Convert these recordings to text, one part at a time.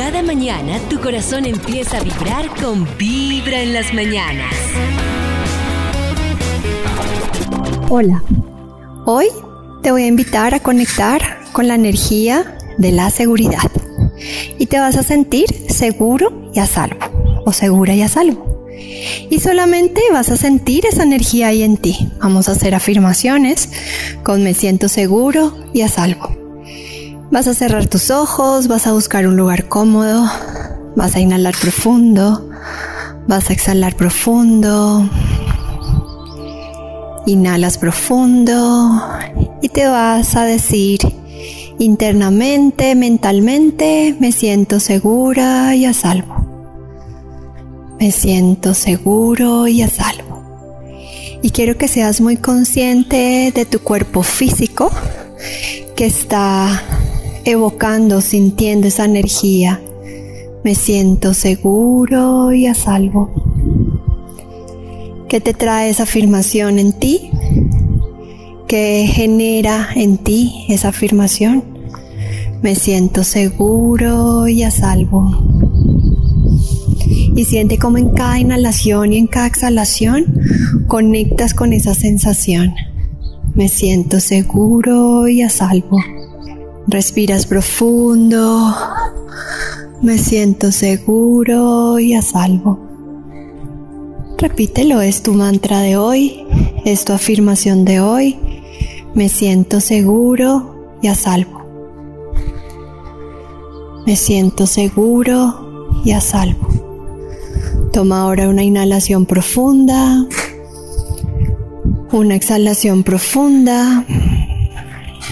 Cada mañana tu corazón empieza a vibrar con Vibra en las mañanas. Hola, hoy te voy a invitar a conectar con la energía de la seguridad y te vas a sentir seguro y a salvo o segura y a salvo. Y solamente vas a sentir esa energía ahí en ti. Vamos a hacer afirmaciones con me siento seguro y a salvo. Vas a cerrar tus ojos, vas a buscar un lugar cómodo, vas a inhalar profundo, vas a exhalar profundo, inhalas profundo y te vas a decir internamente, mentalmente, me siento segura y a salvo. Me siento seguro y a salvo. Y quiero que seas muy consciente de tu cuerpo físico que está evocando, sintiendo esa energía. Me siento seguro y a salvo. ¿Qué te trae esa afirmación en ti? ¿Qué genera en ti esa afirmación? Me siento seguro y a salvo. Y siente como en cada inhalación y en cada exhalación conectas con esa sensación. Me siento seguro y a salvo. Respiras profundo. Me siento seguro y a salvo. Repítelo, es tu mantra de hoy, es tu afirmación de hoy. Me siento seguro y a salvo. Me siento seguro y a salvo. Toma ahora una inhalación profunda, una exhalación profunda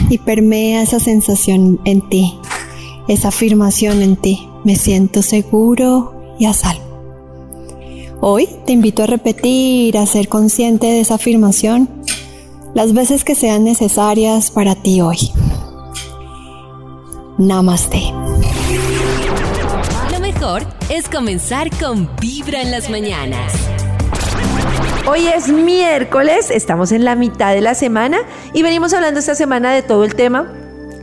y permea esa sensación en ti, esa afirmación en ti. Me siento seguro y a salvo. Hoy te invito a repetir, a ser consciente de esa afirmación las veces que sean necesarias para ti hoy. Namaste. Lo mejor es comenzar con Vibra en las mañanas. Hoy es miércoles, estamos en la mitad de la semana y venimos hablando esta semana de todo el tema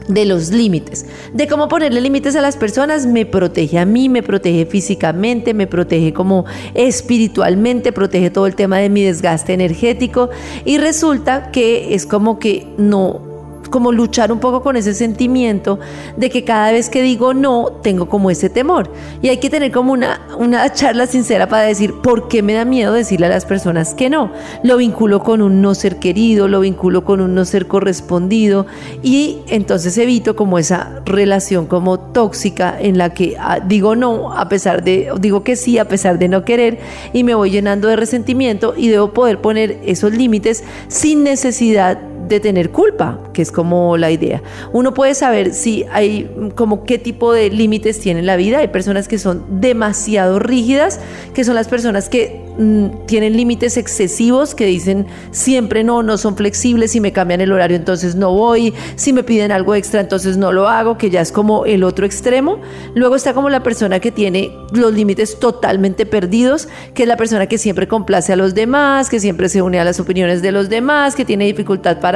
de los límites, de cómo ponerle límites a las personas, me protege a mí, me protege físicamente, me protege como espiritualmente, protege todo el tema de mi desgaste energético. Y resulta que es como que no como luchar un poco con ese sentimiento de que cada vez que digo no, tengo como ese temor. Y hay que tener como una, una charla sincera para decir por qué me da miedo decirle a las personas que no. Lo vinculo con un no ser querido, lo vinculo con un no ser correspondido y entonces evito como esa relación como tóxica en la que ah, digo no a pesar de, digo que sí a pesar de no querer y me voy llenando de resentimiento y debo poder poner esos límites sin necesidad de tener culpa, que es como la idea. Uno puede saber si hay como qué tipo de límites tiene la vida. Hay personas que son demasiado rígidas, que son las personas que mm, tienen límites excesivos, que dicen siempre no, no son flexibles, si me cambian el horario entonces no voy, si me piden algo extra entonces no lo hago, que ya es como el otro extremo. Luego está como la persona que tiene los límites totalmente perdidos, que es la persona que siempre complace a los demás, que siempre se une a las opiniones de los demás, que tiene dificultad para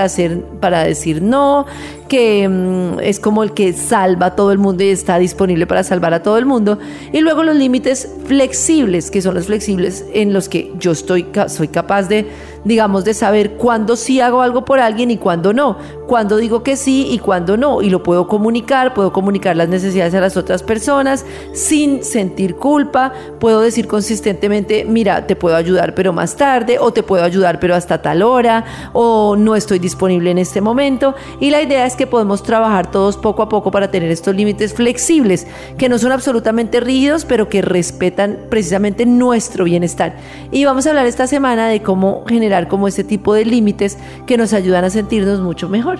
para decir no, que mm, es como el que salva a todo el mundo y está disponible para salvar a todo el mundo. Y luego los límites flexibles, que son los flexibles en los que yo estoy, soy capaz de digamos, de saber cuándo sí hago algo por alguien y cuándo no, cuándo digo que sí y cuándo no, y lo puedo comunicar, puedo comunicar las necesidades a las otras personas sin sentir culpa, puedo decir consistentemente, mira, te puedo ayudar pero más tarde, o te puedo ayudar pero hasta tal hora, o no estoy disponible en este momento, y la idea es que podemos trabajar todos poco a poco para tener estos límites flexibles, que no son absolutamente rígidos, pero que respetan precisamente nuestro bienestar. Y vamos a hablar esta semana de cómo generar como ese tipo de límites que nos ayudan a sentirnos mucho mejor.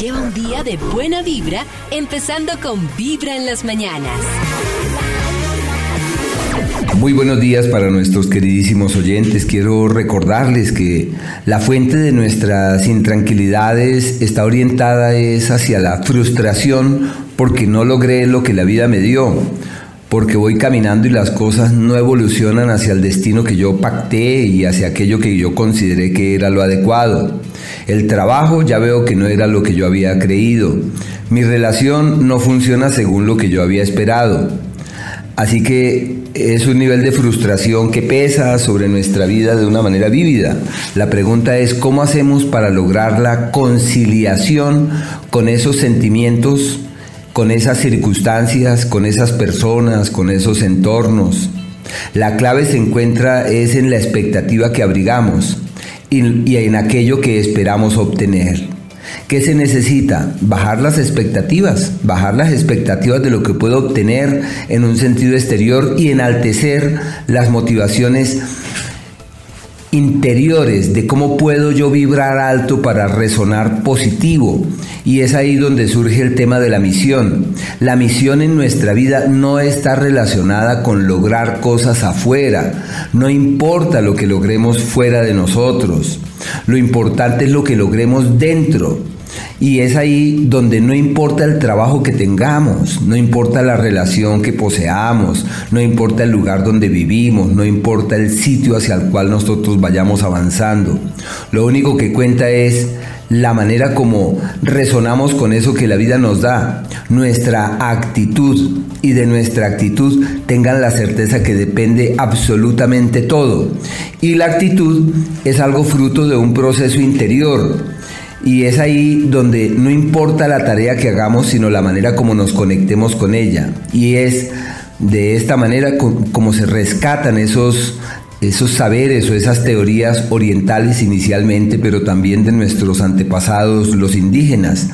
Lleva un día de buena vibra, empezando con Vibra en las mañanas. Muy buenos días para nuestros queridísimos oyentes. Quiero recordarles que la fuente de nuestras intranquilidades está orientada es hacia la frustración porque no logré lo que la vida me dio porque voy caminando y las cosas no evolucionan hacia el destino que yo pacté y hacia aquello que yo consideré que era lo adecuado. El trabajo ya veo que no era lo que yo había creído. Mi relación no funciona según lo que yo había esperado. Así que es un nivel de frustración que pesa sobre nuestra vida de una manera vívida. La pregunta es cómo hacemos para lograr la conciliación con esos sentimientos, con esas circunstancias, con esas personas, con esos entornos. La clave se encuentra es en la expectativa que abrigamos y, en aquello que esperamos obtener. ¿Qué se necesita? Bajar las expectativas, bajar las expectativas de lo que puedo obtener en un sentido exterior y enaltecer las motivaciones interiores de cómo puedo yo vibrar alto para resonar positivo. Y es ahí donde surge el tema de la misión. La misión en nuestra vida no está relacionada con lograr cosas afuera. No importa lo que logremos fuera de nosotros. Lo importante es lo que logremos dentro. Y es ahí donde no importa el trabajo que tengamos, no importa la relación que poseamos, no importa el lugar donde vivimos, no importa el sitio hacia el cual nosotros vayamos avanzando. Lo único que cuenta es la manera como resonamos con eso que la vida nos da, nuestra actitud y de nuestra actitud tengan la certeza que depende absolutamente todo. Y la actitud es algo fruto de un proceso interior y es ahí donde no importa la tarea que hagamos, sino la manera como nos conectemos con ella. Y es de esta manera como se rescatan esos, esos saberes o esas teorías orientales inicialmente, pero también de nuestros antepasados, los indígenas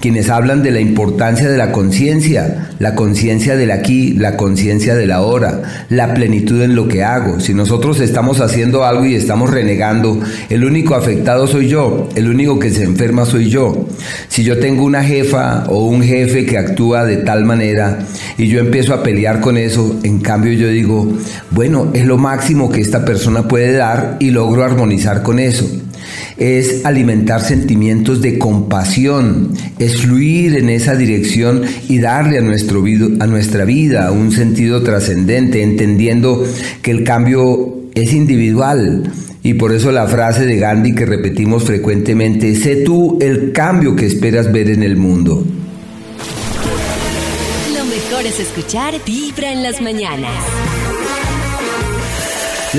quienes hablan de la importancia de la conciencia, la conciencia del aquí, la conciencia del ahora, la plenitud en lo que hago. Si nosotros estamos haciendo algo y estamos renegando, el único afectado soy yo, el único que se enferma soy yo. Si yo tengo una jefa o un jefe que actúa de tal manera y yo empiezo a pelear con eso, en cambio yo digo, bueno, es lo máximo que esta persona puede dar y logro armonizar con eso es alimentar sentimientos de compasión, es fluir en esa dirección y darle a, nuestro a nuestra vida un sentido trascendente, entendiendo que el cambio es individual. Y por eso la frase de Gandhi que repetimos frecuentemente, sé tú el cambio que esperas ver en el mundo. Lo mejor es escuchar Vibra en las mañanas.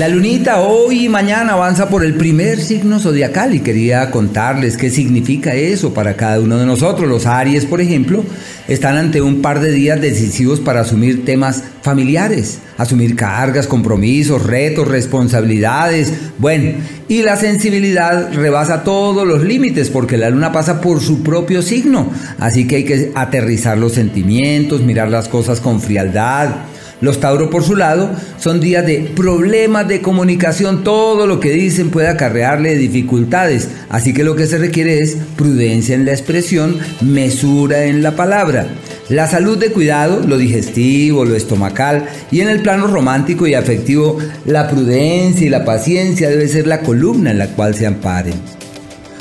La lunita hoy y mañana avanza por el primer signo zodiacal y quería contarles qué significa eso para cada uno de nosotros. Los Aries, por ejemplo, están ante un par de días decisivos para asumir temas familiares, asumir cargas, compromisos, retos, responsabilidades. Bueno, y la sensibilidad rebasa todos los límites porque la luna pasa por su propio signo. Así que hay que aterrizar los sentimientos, mirar las cosas con frialdad los Tauro, por su lado, son días de problemas de comunicación. Todo lo que dicen puede acarrearle dificultades. Así que lo que se requiere es prudencia en la expresión, mesura en la palabra. La salud de cuidado, lo digestivo, lo estomacal y en el plano romántico y afectivo, la prudencia y la paciencia debe ser la columna en la cual se amparen.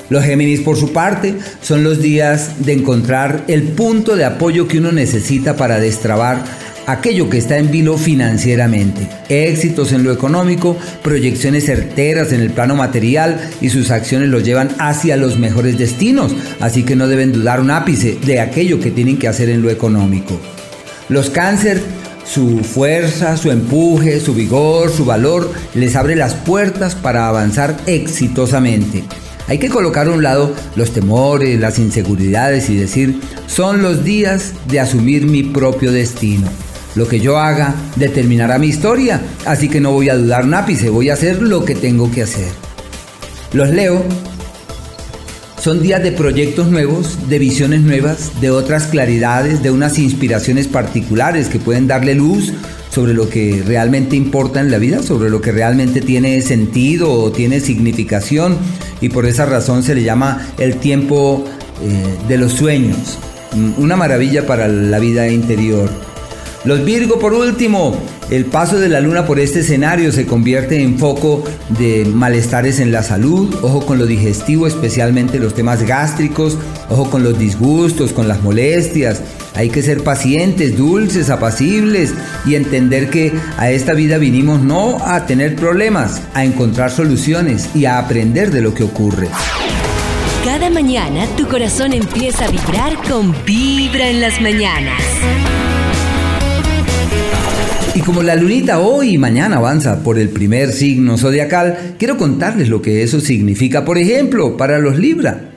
Los Géminis, por su parte, son los días de encontrar el punto de apoyo que uno necesita para destrabar aquello que está en vilo financieramente, éxitos en lo económico, proyecciones certeras en el plano material y sus acciones los llevan hacia los mejores destinos, así que no deben dudar un ápice de aquello que tienen que hacer en lo económico. Los cáncer su fuerza, su empuje, su vigor, su valor les abre las puertas para avanzar exitosamente. Hay que colocar a un lado los temores, las inseguridades y decir, son los días de asumir mi propio destino. Lo que yo haga determinará mi historia, así que no voy a dudar un ápice, voy a hacer lo que tengo que hacer. Los leo. Son días de proyectos nuevos, de visiones nuevas, de otras claridades, de unas inspiraciones particulares que pueden darle luz sobre lo que realmente importa en la vida, sobre lo que realmente tiene sentido o tiene significación y por esa razón se le llama el tiempo eh, de los sueños, una maravilla para la vida interior. Los Virgo, por último, el paso de la luna por este escenario se convierte en foco de malestares en la salud, ojo con lo digestivo, especialmente los temas gástricos, ojo con los disgustos, con las molestias. Hay que ser pacientes, dulces, apacibles y entender que a esta vida vinimos no a tener problemas, a encontrar soluciones y a aprender de lo que ocurre. Cada mañana tu corazón empieza a vibrar con Vibra en las mañanas. Y como la lunita hoy y mañana avanza por el primer signo zodiacal, quiero contarles lo que eso significa, por ejemplo, para los Libra.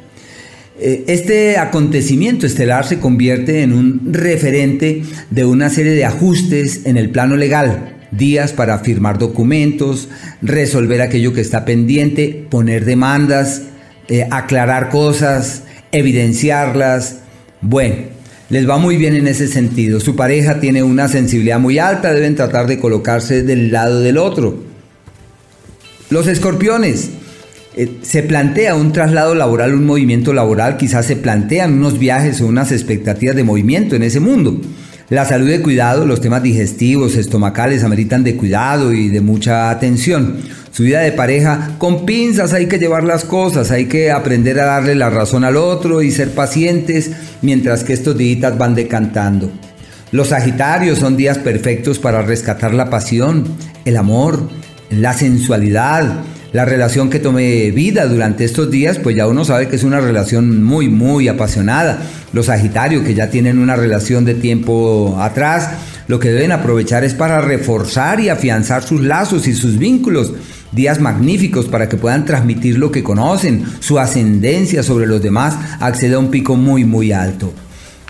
Eh, Este acontecimiento estelar se convierte en un referente de una serie de ajustes en el plano legal, días para firmar documentos, resolver aquello que está pendiente, poner demandas, eh, aclarar cosas, evidenciarlas. Bueno, les va muy bien en ese sentido. Su pareja tiene una sensibilidad muy alta, deben tratar de colocarse del lado del otro. Los escorpiones. eh, se plantea un traslado laboral, un movimiento laboral, quizás se plantean unos viajes o unas expectativas de movimiento en ese mundo. La salud de cuidado, los temas digestivos, estomacales ameritan de cuidado y de mucha atención. Su vida de pareja, con pinzas hay que llevar las cosas, hay que aprender a darle la razón al otro y ser pacientes mientras que estos días van decantando. Los Sagitarios son días perfectos para rescatar la pasión, el amor, la sensualidad, la relación que tome vida durante estos días, pues ya uno sabe que es una relación muy, muy apasionada. Los Sagitarios que ya tienen una relación de tiempo atrás, lo que deben aprovechar es para reforzar y afianzar sus lazos y sus vínculos. Días magníficos para que puedan transmitir lo que conocen, su ascendencia sobre los demás accede a un pico muy, muy alto.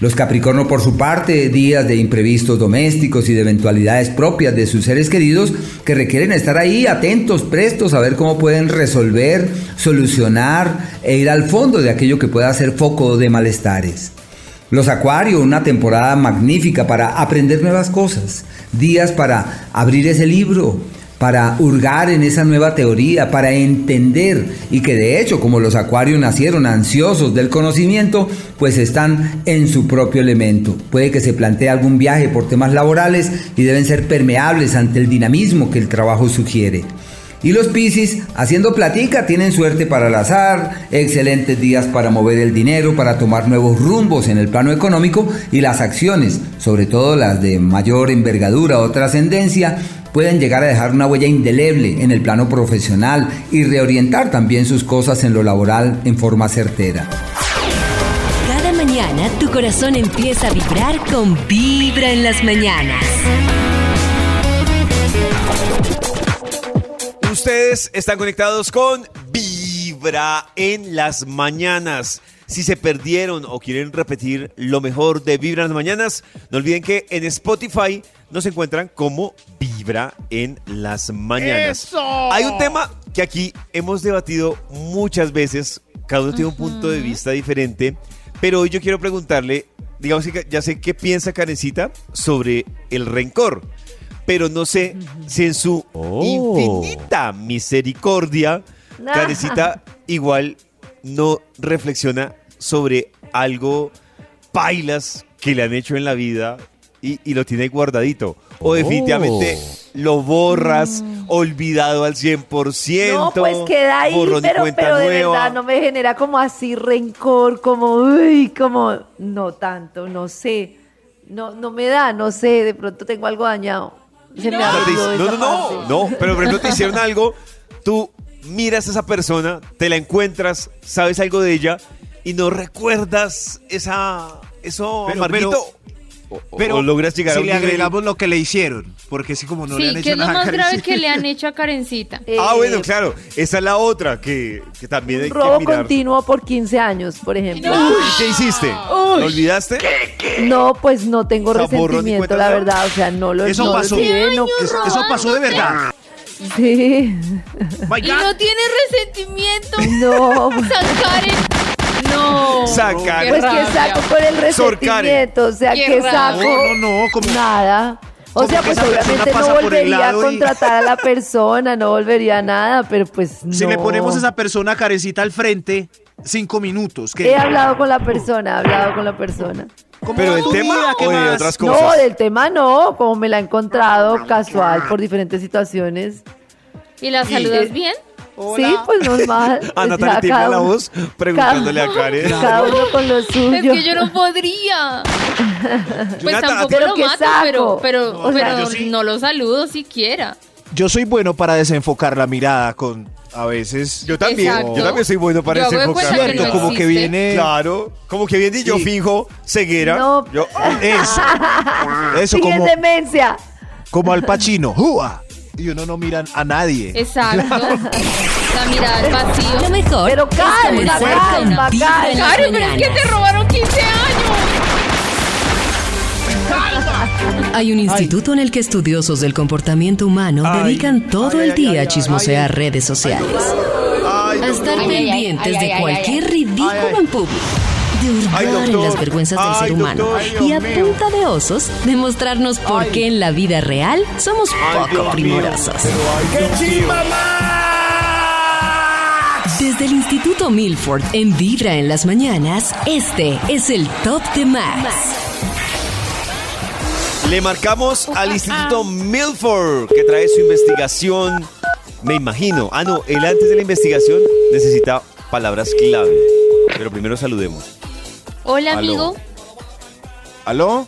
Los Capricornio por su parte, días de imprevistos domésticos y de eventualidades propias de sus seres queridos que requieren estar ahí atentos, prestos a ver cómo pueden resolver, solucionar e ir al fondo de aquello que pueda ser foco de malestares. Los Acuario, una temporada magnífica para aprender nuevas cosas, días para abrir ese libro, para hurgar en esa nueva teoría, para entender y que de hecho como los acuarios nacieron ansiosos del conocimiento, pues están en su propio elemento. Puede que se plantee algún viaje por temas laborales y deben ser permeables ante el dinamismo que el trabajo sugiere. Y los Piscis, haciendo platica, tienen suerte para el azar, excelentes días para mover el dinero, para tomar nuevos rumbos en el plano económico y las acciones, sobre todo las de mayor envergadura o trascendencia, pueden llegar a dejar una huella indeleble en el plano profesional y reorientar también sus cosas en lo laboral en forma certera. Cada mañana tu corazón empieza a vibrar con Vibra en las mañanas. Ustedes están conectados con Vibra en las mañanas. Si se perdieron o quieren repetir lo mejor de Vibra en las mañanas, no olviden que en Spotify nos encuentran como Vibra en las mañanas. Hay un tema que aquí hemos debatido muchas veces, cada uno tiene un punto de vista diferente, pero hoy yo quiero preguntarle, digamos que ya sé qué piensa Karencita sobre el rencor, pero no sé si en su infinita misericordia, Karencita igual no reflexiona sobre algo pailas que le han hecho en la vida y, y lo tiene guardadito. O definitivamente lo borras, olvidado al 100%. No, pues queda ahí, pero, de nueva. verdad no me genera como así rencor, como, uy, como, no tanto, no sé. No, no me da, no sé, de pronto tengo algo dañado. Se me no, no, no, parte. no, pero por ejemplo te hicieron algo, tú miras a esa persona, te la encuentras, sabes algo de ella y no recuerdas esa, eso Pero- amarguito. Pero o logras llegar a si un le nivel- agregamos lo que le hicieron, porque si como no le han hecho que es lo nada a más grave que le han hecho a Karencita. Eh, Ah, bueno, claro, esa es la otra que, que también hay Un robo que mirar. continuo por 15 años, por ejemplo. ¿Y qué hiciste? ¿Lo olvidaste? No, pues no tengo resentimiento, la verdad. O sea, no lo Eso no lo pasó. olvidé, no- Es- Eso pasó de verdad. Sí. Y no tiene resentimiento. No. San Karen. No. Sacar. Qué Pues que saco con el resentimiento, o sea, Qué que saco No, no, no, como- nada. O sea, pues obviamente no por volvería a y- contratar a la persona, no volvería a nada, pero pues no. Si le ponemos a esa persona Karencita al frente, cinco minutos. ¿qué? He hablado con la persona, he hablado con la persona. ¿Cómo ¿Pero del tema o de más? otras cosas? No, del tema no, como me la he encontrado casual por diferentes situaciones. ¿Y la saludas bien? Sí, pues normal. A Natalia cada la voz preguntándole a Karen. Cada uno con lo Es suyo. que yo no podría. Pues Jonathan, tampoco ¿pero lo mato, saco? pero, pero, O sea, pero sí. no lo saludo siquiera. Yo soy bueno para desenfocar la mirada con a veces. Yo también, Exacto. yo también soy bueno para Yo ese hago de cuenta que vocabulario. Cierto, no como que viene. Claro, como que viene y yo Sí. finjo ceguera. No. Yo, Eso. Eso, Sí, como, es demencia. como al Pacino. ¡Jua! Y uno no mira a nadie. Exacto. La mirada al Lo vacío. mejor Pero es calma, comenzar calma, con Vibra en las Karen, pero es que mañanas. te robaron 15 años. Hay un instituto en el que estudiosos del comportamiento humano Ay, dedican todo ay, el ay, día ay, a chismosear ay, redes sociales, Ay, a estar pendientes ay, ay, de ay, cualquier ay, ridículo ay, ay. en público, de hurgar en las vergüenzas del Ay, ser humano doctor. Y a punta de osos demostrarnos por qué en la vida real somos poco primorosos. Desde el Instituto Milford en Vibra en las mañanas, este es el Top de Max. Le marcamos al Instituto Milford que trae su investigación. Me imagino. Ah, no, él antes de la investigación necesita palabras clave. Pero primero saludemos. Hola, Aló. amigo. ¿Aló?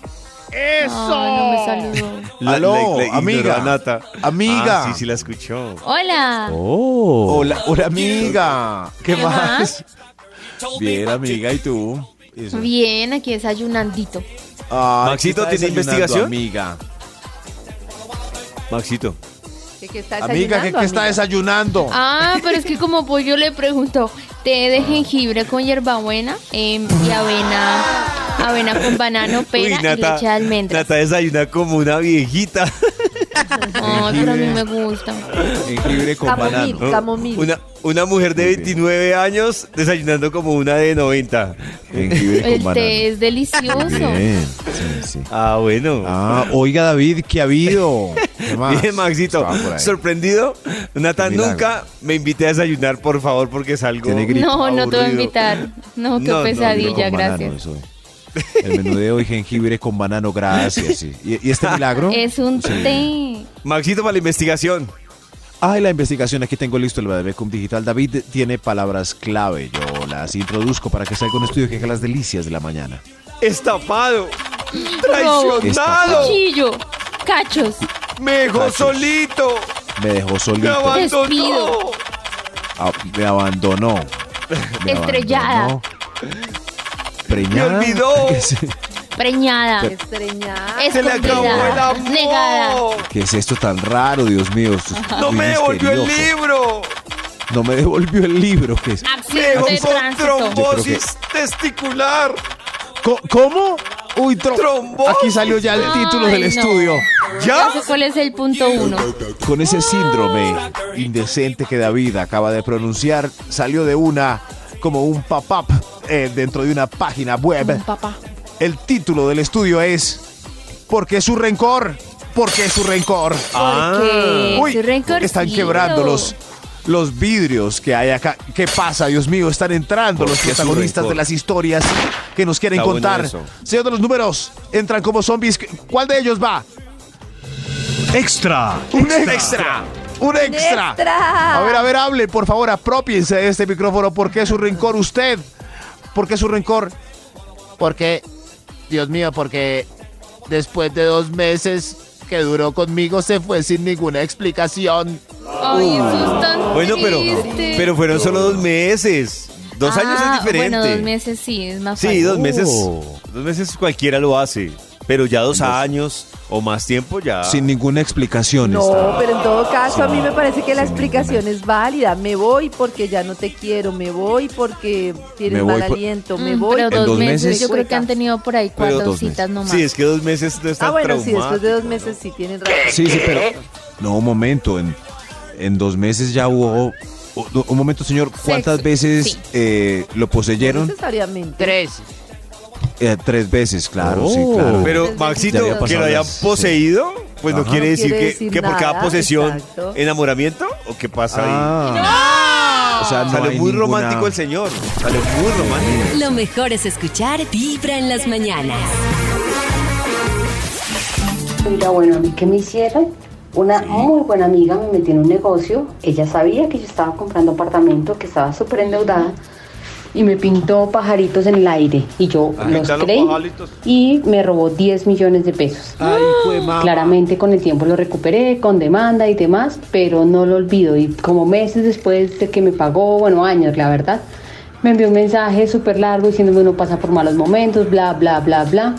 Ay, no me saludó. Aló, amiga. Nata. Amiga. Ah, sí, sí la escuchó. Hola. Hola, hola amiga. ¿Qué, ¿Qué más? más? Bien, amiga, ¿y tú? Eso. Bien, aquí desayunandito. Ay, Maxito, ¿qué está ¿tiene investigación? Amiga. Maxito. ¿Qué, qué está Amiga, ¿qué, está amiga? desayunando? Ah, pero es que como pues yo le pregunto, té de jengibre con hierbabuena em, y avena, avena con banano, pera y leche de almendras. Nata desayuna como una viejita. Ay, pero a mí me gusta. Jengibre con Camomil, banano. camomil. Una, una mujer de 29 años desayunando como una de 90. Jengibre con El banano. té es delicioso. Bien, sí, sí. Ah, bueno. Ah, oiga David, ¿qué ha habido? ¿Qué más? Bien, Maxito. Sorprendido. Milagro. nunca me invité a desayunar, por favor, porque es algo. Tiene gripe. No, no te voy a invitar. No, qué No, pesadilla, gracias. El menú de hoy, jengibre con banano, gracias. sí. ¿Y, y este milagro? Es un Sí. té. Maxito, para la investigación. Ay, la investigación, aquí tengo listo el Bademecum Digital. David tiene palabras clave. Yo las introduzco para que salga un estudio que haga las delicias de la mañana. Estafado. Traicionado. Cuchillo. Cachos. Me dejó Cachos. solito. Me dejó Me solito. abandonó. Ah, me abandonó. Me Estrellada. abandonó. Preñada. Me olvidó. ¿Qué es, Preñada. Estreñada. Se le acabó el amor. Negada. qué es esto tan raro, Dios mío? Esto es No muy me devolvió el misterioso. libro. No me devolvió el libro. ¿qué es? Me Accidente de dejó con tránsito. trombosis testicular. Co- ¿Cómo? Uy, tro- Trombosis. Aquí salió ya el título Ay, del no. estudio. ¿Ya? No sé cuál es el punto uno. Con ese síndrome indecente que David acaba de pronunciar, salió de una como un pop-up eh, dentro de una página web. Papá. El título del estudio es ¿Por qué su rencor? ¿Por qué su rencor? Porque Uy, su están quebrando los, los vidrios que hay acá. ¿Qué pasa, Dios mío? Están entrando ¿Por los protagonistas de las historias que nos quieren Está bueno contar. eso. Señor de los números, entran como zombies. ¿Cuál de ellos va? Extra. Un extra. Un extra. ¡Extra! A ver, a ver, hable, por favor, apropiense de este micrófono. ¿Por qué su rencor usted? ¿Por qué su rencor? Porque, Dios mío, porque después de dos meses que duró conmigo se fue sin ninguna explicación. Ay, eso es tan Bueno, pero, triste. pero fueron solo dos meses. Dos años Ah, es diferente. Bueno, dos meses sí, es más Sí, fácil. dos meses. Oh. Dos meses cualquiera lo hace. Pero ya dos años o más tiempo ya. Sin ninguna explicación. No, está. pero en todo caso a mí me parece que la explicación es válida. Me voy porque ya no te quiero, me voy porque tienes voy mal por- aliento, me Mm, voy. pero En dos, dos meses, meses- yo creo que han tenido por ahí cuatro dos citas nomás. Sí, es que dos meses no está Ah, bueno, sí, después de dos meses sí tienen razón. Sí, sí, pero. No, un momento. En, en dos meses ya hubo. Un, momento, señor. ¿Cuántas Sexo, veces sí. eh, lo No poseyeron? necesariamente. Tres. Eh, tres veces, claro, sí, Oh. claro. Pero, Maxito, que lo hayan sí. poseído, pues no Ajá. quiere No decir, quiere que, decir que por cada posesión, exacto. enamoramiento o qué pasa ahí. Ah. O sea, no hay muy ninguna- romántico el señor. Salió muy romántico. Lo mejor es escuchar Vibra en las mañanas. Mira, bueno, a mí que me hicieron. Una muy buena amiga me metió en un negocio. Ella sabía que yo estaba comprando apartamento, que estaba súper endeudada. Y me pintó pajaritos en el aire y yo Ah, los creí y me robó 10 millones de pesos. Ay, fue. Claramente con el tiempo lo recuperé, con demanda y demás, pero no lo olvido. Y como meses después de que me pagó, bueno, años la verdad, me envió un mensaje súper largo diciéndome uno pasa por malos momentos, bla, bla, bla, bla.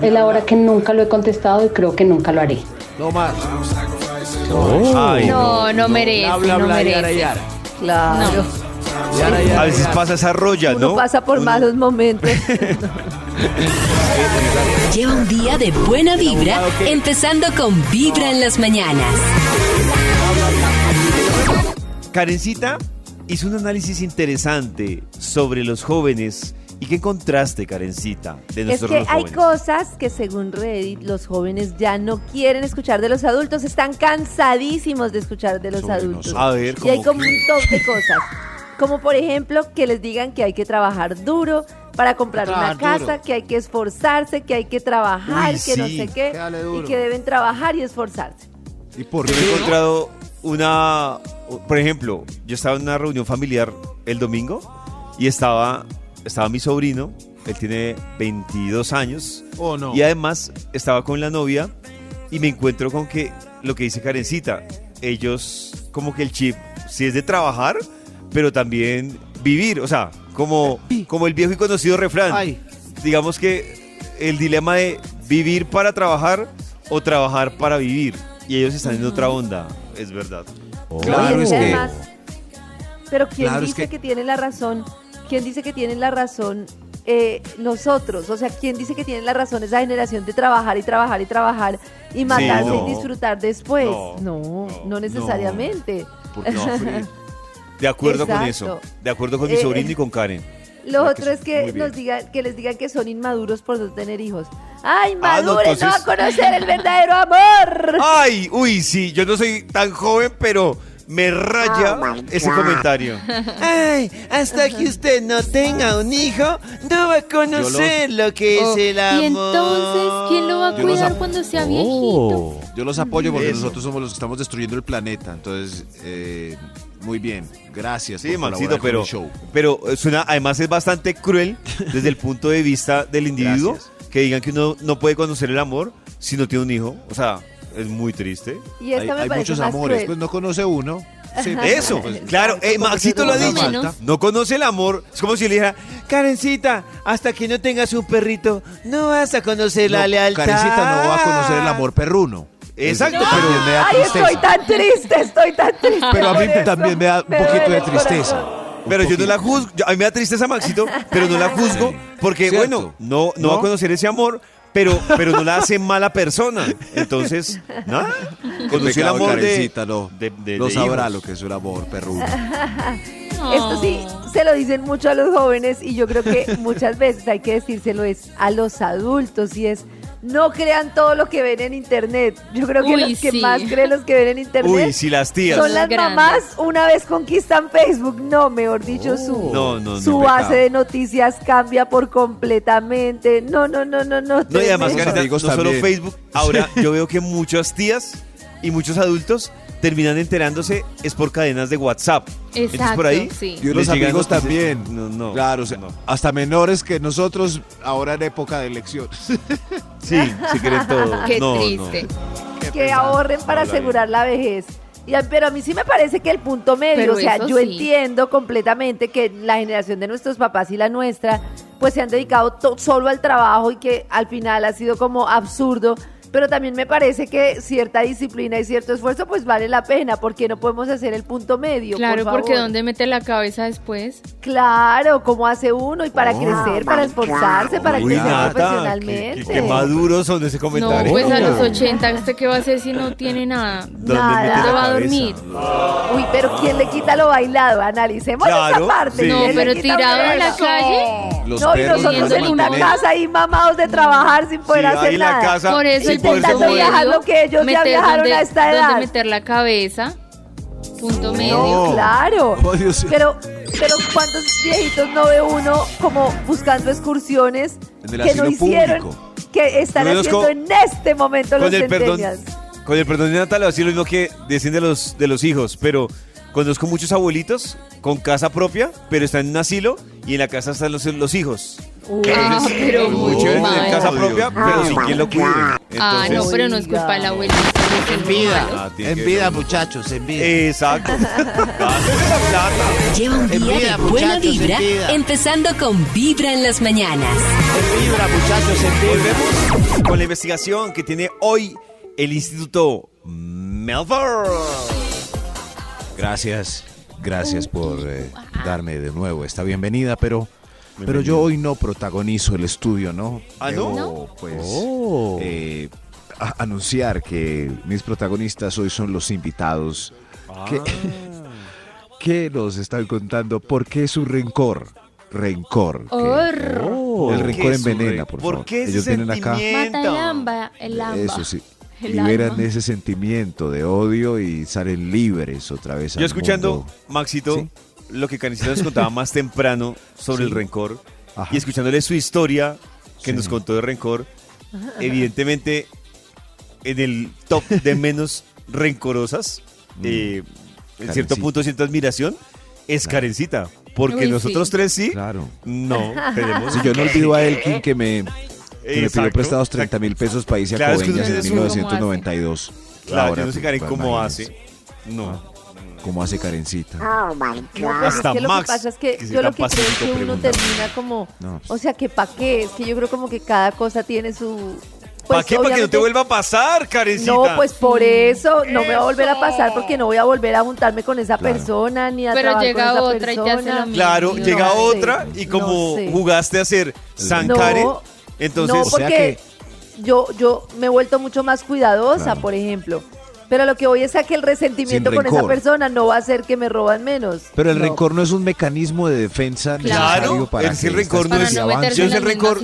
Es la hora que nunca lo he contestado y creo que nunca lo haré. No más. Ay, No, no merece, Bla, bla, no bla, merece. yara. Claro. A veces pasa esa rolla, Uno ¿no? pasa por Uno- malos momentos. Lleva un día de buena vibra, empezando con Vibra en las mañanas. Karencita hizo un análisis interesante sobre los jóvenes. ¿Y qué contraste, Karencita, de Es nuestros que los hay cosas que según Reddit los jóvenes ya no quieren escuchar de los adultos, están cansadísimos de escuchar de los Sobre adultos. nosotros. A ver, Y hay ¿cómo como un top de cosas. Como por ejemplo que les digan que hay que trabajar duro para comprar una casa, duro. que hay que esforzarse, que hay que trabajar, Uy, que no sé qué, y que deben trabajar y esforzarse. ¿Y por Yo he encontrado una, por ejemplo, yo estaba en una reunión familiar el domingo y estaba, estaba mi sobrino, él tiene 22 años Oh, no. y además estaba con la novia y me encuentro con que lo que dice Karencita, ellos como que el chip sí es de trabajar, pero también vivir, o sea, como, como el viejo y conocido refrán. Ay. Digamos que el dilema de vivir para trabajar o trabajar para vivir. Y ellos están en otra onda, es verdad. Claro, Oye, es que- además, pero ¿quién Claro, es dice que... que- tiene la razón? ¿Quién dice que tiene la razón eh, nosotros? O sea, ¿quién dice que tiene la razón esa generación de trabajar y trabajar y trabajar y matarse no. y disfrutar después? No, No, no, no, necesariamente. Porque. De acuerdo con eso. De acuerdo con mi Eh, sobrino eh, y con Karen. Lo Ah, otro que es que nos digan, que les digan que son inmaduros por no tener hijos. ¡Ay, Ah, no, va a conocer el verdadero amor! Ay, uy, sí, yo no soy tan joven, pero me raya Oh ese comentario. Ay, hasta que usted no tenga un hijo, no va a conocer lo que Oh, es el amor. Y entonces, ¿quién lo va a Yo cuidar ap- cuando sea Oh. viejito? Yo los apoyo porque Eso. nosotros somos los que estamos destruyendo el planeta. Entonces, eh, muy bien. Gracias Sí, por Maxito, pero, el show. pero eh, suena, además es bastante cruel desde el punto de vista del individuo Gracias. que digan que uno no puede conocer el amor si no tiene un hijo. O sea, es muy triste. Y Hay, hay muchos amores, cruel. pues no conoce uno. Sí, Eso, pues, claro, eh, Maxito lo ha dicho. menos. No conoce el amor. Es como si le dijera, Karencita, hasta que no tengas un perrito, no vas a conocer la lealtad. Karencita no va a conocer el amor perruno. Exacto, pero- me da ¡Ay, tristeza. estoy tan triste! Estoy tan triste. Pero a mí eso. también me da un Me poquito de tristeza. Pero yo no la juzgo. a mí me da tristeza, Maxito, pero no la juzgo porque, Cierto. bueno, no, no, va a ¿No? conocer ese amor, pero, pero no la hace mala persona. Entonces, nada. Conoció el amor de, no, de, de- no de sabrá hijos. lo que es un amor perruno. Esto sí, se lo dicen mucho a los jóvenes y yo creo que muchas veces hay que decírselo es a los adultos y es no crean todo lo que ven en internet. Yo creo que Uy, los que sí. más creen los que ven en internet Uy, si las tías. son las Grandes. mamás una vez conquistan Facebook. No, mejor dicho, su, No, no, no, su base de noticias cambia por completamente. No, no, no, no, no. No, y además, amigos no solo. Facebook, ahora yo veo que muchas tías y muchos adultos terminan enterándose es por cadenas de WhatsApp. Entonces Exacto, por ahí sí. Y los amigos también. No, no. Claro, o sea, no. hasta menores que nosotros ahora en época de elecciones. Sí, sí creen todo. Qué No, no. triste. que ahorren para Habla bien. asegurar la vejez. Y a- pero a mí sí me parece que el punto medio, Pero o sea, yo sí. entiendo completamente que la generación de nuestros papás y la nuestra, pues se han dedicado solo al trabajo y que al final ha sido como absurdo. Pero también me parece que cierta disciplina y cierto esfuerzo, pues vale la pena, porque no podemos hacer el punto medio. Claro, por porque? ¿dónde mete la cabeza después? Claro, ¿cómo hace uno? Y para crecer, para esforzarse, para Uy, crecer Nata, profesionalmente. qué, qué maduros son ese No, comentario. pues a los 80, ¿usted qué va a hacer si no tiene nada? ¿Dónde Nada. mete la ¿Dónde va a dormir? Uy, pero ¿quién le quita lo bailado? Analicemos Claro, esa parte. sí. No, ¿Quién le pero tirado en la calle. Los no, y nosotros no en una casa ahí mamados de trabajar sin poder Sí, hacer ahí en la nada. casa, Por eso el Intentando viajar medio, lo que ellos ya viajaron donde- a esta donde edad. meter la cabeza, punto medio. No. Claro. Oh. Pero, pero ¿cuántos viejitos no ve uno como buscando excursiones que no hicieron, público. que están los haciendo co- en este momento los Con el perdón, con el perdón de Natalia, así lo mismo que decían de los, de los hijos, pero conozco muchos abuelitos con casa propia, pero están en un asilo y en la casa están los, los hijos. Ah, pero Muy muy chévere mal. tener casa propia, pero sin quien lo cuide. Ah, no, Entonces- pero no es culpa del abuelito. es En vida, malo. Ah, tiene en que vida, ver. muchachos, en vida. Exacto. La plata. Lleva un En día vida, de buena muchachos, en vibra, vida. empezando con Vibra en las mañanas. En vibra, muchachos, en vida. Volvemos con la investigación que tiene hoy el Instituto Melbourne. Gracias, gracias por eh, darme de nuevo esta bienvenida, pero, pero yo hoy no protagonizo el estudio, ¿no? ¿Ah, no? Debo, Pues Oh. eh, a- anunciar que mis protagonistas hoy son los invitados que, que nos están contando por qué su rencor, rencor. que- Horror. el ¿Por rencor qué envenena, por ¿Por favor. qué ese Ellos vienen acá. Mata el amba, el amba. Eso sí. Liberan ese sentimiento de odio y salen libres otra vez. Yo al escuchando, mundo. Maxito, Sí. Lo que Canicita nos contaba más temprano sobre Sí. el rencor Ajá. y escuchándole su historia que Sí. nos contó de rencor, evidentemente en el top de menos rencorosas, eh, en cierto Karencita. punto siento admiración, es Claro. Karencita. Porque Uy, nosotros sí. tres sí, Claro. no tenemos. Si yo no olvido a Elkin que me, que me pidió prestados exacto. 30 mil pesos para irse a Claro, es que Coveñas en tiene su- 1992. Claro, Ahora, yo no sé Karen cómo hace. No. ¿Cómo hace Karencita? No, pero Hasta es que lo Max, que pasa es que, que yo lo que creo es que uno pregunta. termina como, No. o sea, que pa' qué, es que yo creo como que cada cosa tiene su... ¿Para pues, qué? Para que no te vuelva a pasar, Karencita. No, pues por eso no me va a volver a pasar porque no voy a volver a juntarme con esa Claro. persona ni a Pero trabajar llega con esa otra y te hace persona. lo mismo. Claro, No llega sé, otra y como no sé. jugaste a ser Sankare, No, entonces no, O sea porque yo, yo me he vuelto mucho más cuidadosa, Claro. por ejemplo. Pero lo que voy es a que el resentimiento Sin con esa persona no va a hacer que me roban menos. Pero el No. rencor no es un mecanismo de defensa Claro. necesario para es que el rencor no es- no Yo en el rencor-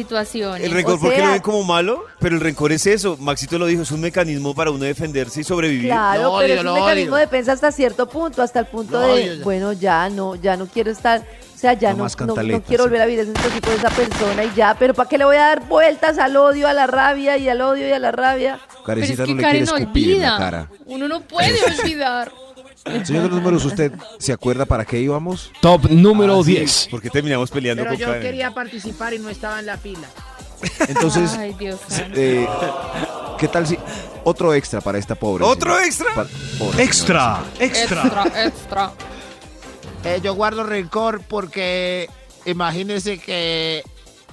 el rencor O porque sea- lo ven como malo, pero el rencor es eso, Maxito lo dijo, es un mecanismo para uno defenderse y sobrevivir. Claro, pero odio, es un mecanismo odio. de defensa hasta cierto punto, hasta el punto de, bueno, ya no, ya no quiero estar, sea, ya No no, más no, no cantaletas, quiero volver a vivir esa situación con esa persona y ya, pero ¿para qué le voy a dar vueltas al odio, a la rabia y al odio y a la rabia? Pero es Karencita que no le Karen quiere escupir en la olvida. cara. Uno no puede olvidar. Señor de los números, ¿usted se acuerda para qué íbamos? Top número Ah, sí, 10. porque terminamos peleando Pero con yo Karen. quería participar y no estaba en la fila. Entonces, Ay, Dios eh, ¿qué tal si otro extra para esta pobre? ¿Otro señora? extra? Pa- pobre Extra, extra. Extra, extra. Eh, yo guardo rencor porque imagínese que,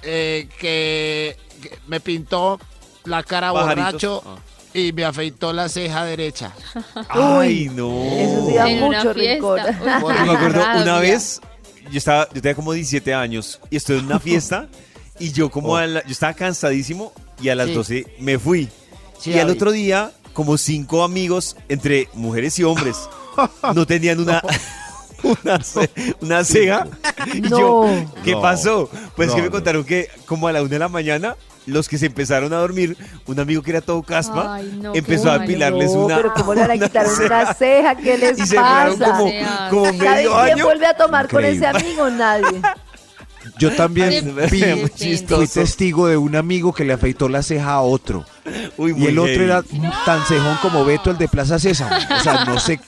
eh, que, que me pintó la cara Pajaritos. borracho Ah. y me afeitó la ceja derecha. Ay, no. Eso sí da En mucho rencor. Uy, Yo me acuerdo una vez, yo estaba, yo tenía como 17 años y estoy en una fiesta y yo como Oh. a la- yo estaba cansadísimo y a las Sí. 12 me fui. Sí, y al otro día, como cinco amigos, entre mujeres y hombres, no tenían una, una, ce- una ceja. Y No. yo, ¿qué No. pasó? Pues No, que me no. contaron que como a la una de la mañana, los que se empezaron a dormir, un amigo que era todo caspa, Ay, empezó a apilarles No, una... pero ¿cómo le van a una quitar ceja. una ceja? ¿Qué les Y se pasa? como, Sea- como ¿Saben medio quién año. vuelve a tomar con ese Increíble. amigo? Nadie. Yo también vi- Fui testigo de un amigo que le afeitó la ceja a otro. Uy, Y el otro heavy. era tan cejón como Beto, el de Plaza Sésamo. O sea, no sé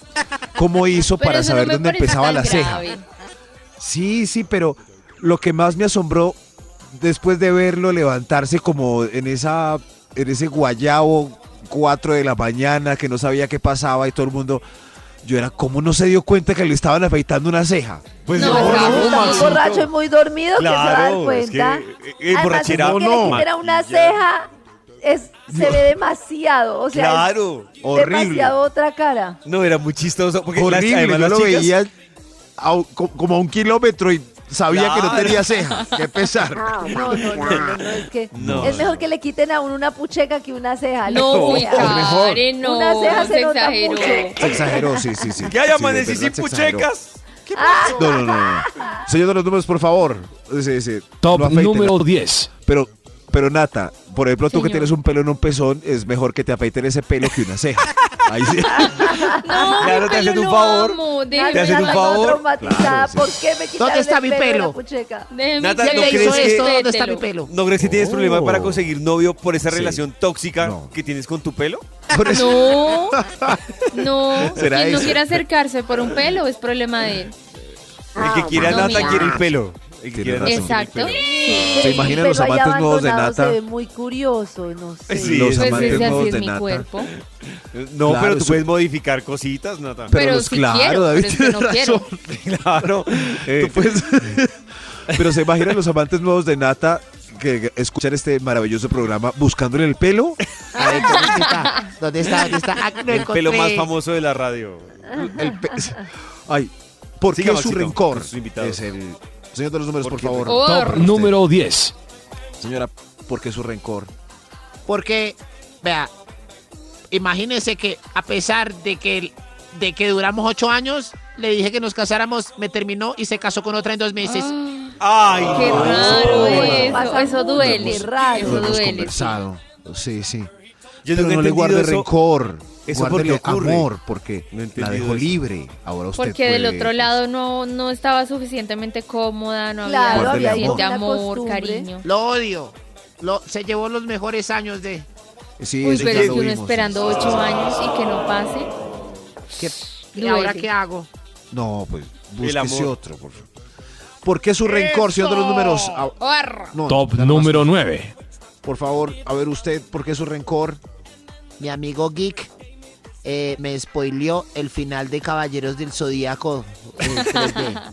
cómo hizo Pero para no saber dónde empezaba la ceja. Sí, sí, pero lo que más me asombró después de verlo levantarse como en esa en ese guayabo 4 de la mañana que no sabía qué pasaba y todo el mundo yo era como no se dio cuenta que le estaban afeitando una ceja. Pues No, no, no, no, muy borracho y muy dormido que se va a dar Claro, es que cuenta. eh, eh, Además, que no, le quiten a una ceja es, se ve demasiado. O sea, Claro. es Horrible. demasiado otra cara. No, era muy chistoso. Porque las- Horrible, además yo las lo chicas- veía a como a un kilómetro y sabía que no tenía ceja. Qué pesar. No, no, no, no, no, es que No. es mejor que le quiten a uno una pucheca que una ceja. No, sea, mejor. Una ceja se se nota exageró. mucho. Se exageró, sí, sí, sí. Que hay Sí, de amanecí sin se exageró. puchecas. No, no, no, no. Señor de los números, por favor. Top afeiten. número 10. Pero, pero Nata, por ejemplo, tú que tienes un pelo en un pezón, es mejor que te afeiten ese pelo que una ceja. Ahí sí. No, Claro, mi te hacen un favor. amo, Te hacen un favor. traumatizada. Claro, ¿Por qué me ¿Dónde está el mi pelo Nata, que ¿no le crees hizo que- esto, ¿Dónde está mi pelo? ¿No crees que tienes Oh. problema para conseguir novio por esa Sí. relación tóxica No. que tienes con tu pelo? Por eso- No, no. ¿Será Quien no quiere acercarse por un pelo es problema de él. El que quiere a no, Nata mira. quiere el pelo. Que razón. Exacto. pelo. ¿Se imaginan los amantes nuevos de Nata? Se ve muy curioso, no sé. Sí, Los es- Pues amantes nuevos de mi Nata. cuerpo. No, Claro, pero tú eso- puedes modificar cositas, Nata. Pero Pero los- si claro, quiero, David, pero no quiero. Claro. eh, Tú puedes- Pero se imaginan los amantes nuevos de Nata que escuchan este maravilloso programa buscándole el pelo. A ver, ¿dónde está? ¿Dónde está? ¿Dónde está? Ah, el pelo más famoso de la radio. El pe- Ay, ¿por qué su rencor? Es el señor de los números, por, ¿Por qué favor. Top número 10. Señora, ¿por qué su rencor? Porque, vea, imagínese que a pesar de que, de que duramos ocho años, le dije que nos casáramos, me terminó y se casó con otra en dos meses. Ay, Qué no. raro Eso pasa eso. Duele. qué raro. Eso Lo hemos duele. conversado. Sí, sí. Yo Pero he no le guarde eso. rencor. ¿Eso por qué Guárdele ocurre? amor, porque No la dejó eso. libre. Ahora usted Porque del otro pues, lado no, no estaba suficientemente cómoda, no Claro, había suficiente amor, cariño. Lo odio. Lo, se llevó los mejores años de... Sí, Uy, eso pero es que uno vimos. esperando ocho años y que no pase. ¿Qué- ¿Y Duele. ahora qué hago? No, pues búsquese amor. otro. Por, favor. ¿Por qué su rencor, señor de los números? Ah, no, Top número 9. Por favor, a ver usted, ¿por qué su rencor? Mi amigo Geek eh, me spoileó el final de Caballeros del Zodíaco 3D.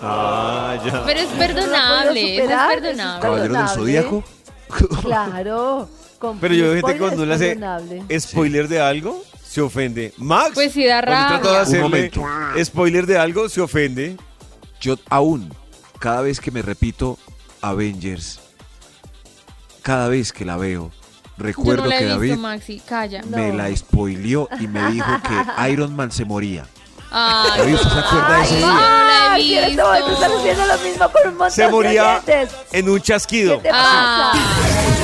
Ah, ya. Pero es ¿No perdonable, lo eso ha es podido superar? perdonable. ¿Caballero del Zodíaco? Claro. Pero yo veo gente spoiler cuando le hace spoiler de algo, se ofende. Max, Pues sí da trata de rabia. hacerle momento. spoiler de algo, se ofende. Yo aún, cada vez que me repito Avengers, cada vez que la veo, Yo recuerdo no la que he visto, David Maxi, calla. me No. la spoileó y me dijo que Iron Man se moría. Ay, David, ¿usted se acuerda de ese día? no la he Ay, en este están haciendo lo mismo con un montón Se moría de oyentes. en un chasquido. ¿Qué te pasa? Ah,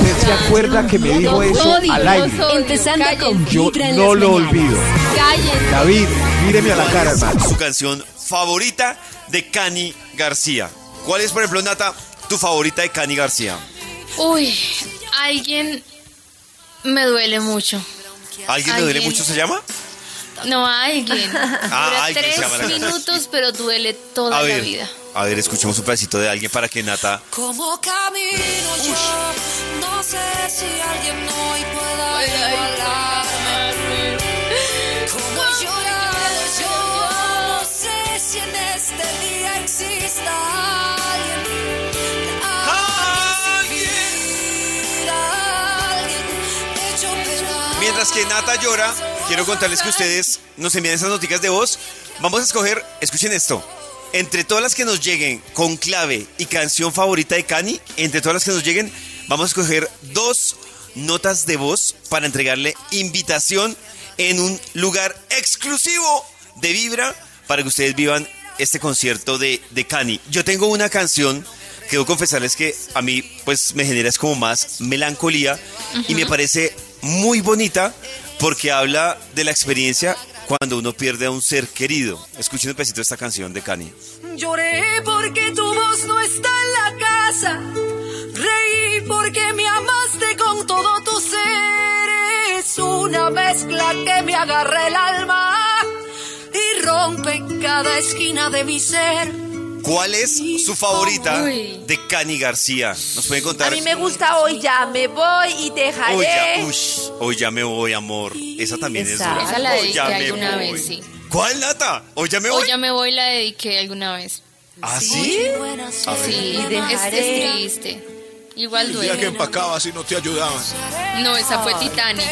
¿Usted se acuerda que me dijo los eso odio, al los aire? odio. Empezando con Cállense, Yo Vibra en no las lo mañanas. olvido. cállense. David, míreme a la cara, hermano. Su canción favorita de Cani García. ¿Cuál es, por ejemplo, Nata, tu favorita de Cani García? Uy, alguien me duele mucho. ¿Alguien le duele mucho se llama? No, alguien. Ah, Dura alguien se tres llama la canción. minutos, pero duele toda A la ver, vida. a ver, escuchemos un pedacito de alguien para que Nata... Como camino yo, no sé si alguien hoy pueda igualarme. Como llorado yo, no sé si en este día exista Mientras que Nata llora, quiero contarles que ustedes nos envían esas noticias de voz. Vamos a escoger, escuchen esto. Entre todas las que nos lleguen con clave y canción favorita de Cani, entre todas las que nos lleguen, vamos a escoger dos notas de voz para entregarle invitación en un lugar exclusivo de Vibra para que ustedes vivan este concierto de, de Cani. Yo tengo una canción que debo confesarles que a mí pues me genera es como más melancolía y me parece muy bonita porque habla de la experiencia cuando uno pierde a un ser querido. Escuchen un pedacito esta canción de Cani. Lloré porque tu voz no está en la casa. Reí porque me amaste con todo tu ser. Es una mezcla que me agarra el alma y rompe en cada esquina de mi ser. ¿Cuál es su favorita Uy. de Cani García? ¿Nos pueden contar? A mí me gusta hoy ya me voy y te Hoy ya, dejaré. ush, hoy ya me voy, amor. Esa también Exacto. es dura. Esa la Hoy dediqué ya me alguna voy. vez, sí. ¿Cuál, Nata? ¿Hoy ya me voy? Hoy ya me voy, la dediqué alguna vez. ¿Ah, sí? Sí, Y es, dejaré. es triste. Igual El día que duele. empacabas y no te ayudaban. No, esa fue Titanic.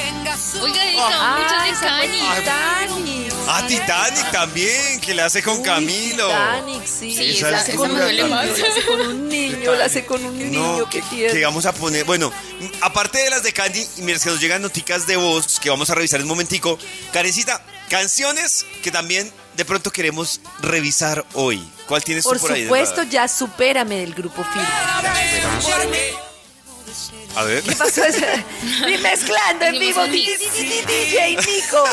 Oiga, dedicamos Ah, muchas de. Titanic. Ah, Titanic también, que la hace con Uy, Camilo. Titanic, sí. Sí, Esa esa, es esa dura me duele más. también. La hace con un niño, la hace con un niño No, que que, tiene. que vamos a poner, bueno, aparte de las de Candy, mientras que nos llegan noticas de voz que vamos a revisar en un momentico, Karencita, canciones que también de pronto queremos revisar hoy. ¿Cuál tienes Por tú por ahí? de supuesto, ya supérame del grupo Firme. A ver. ¿Qué pasó? Y mezclando en vivo. DJ Nico.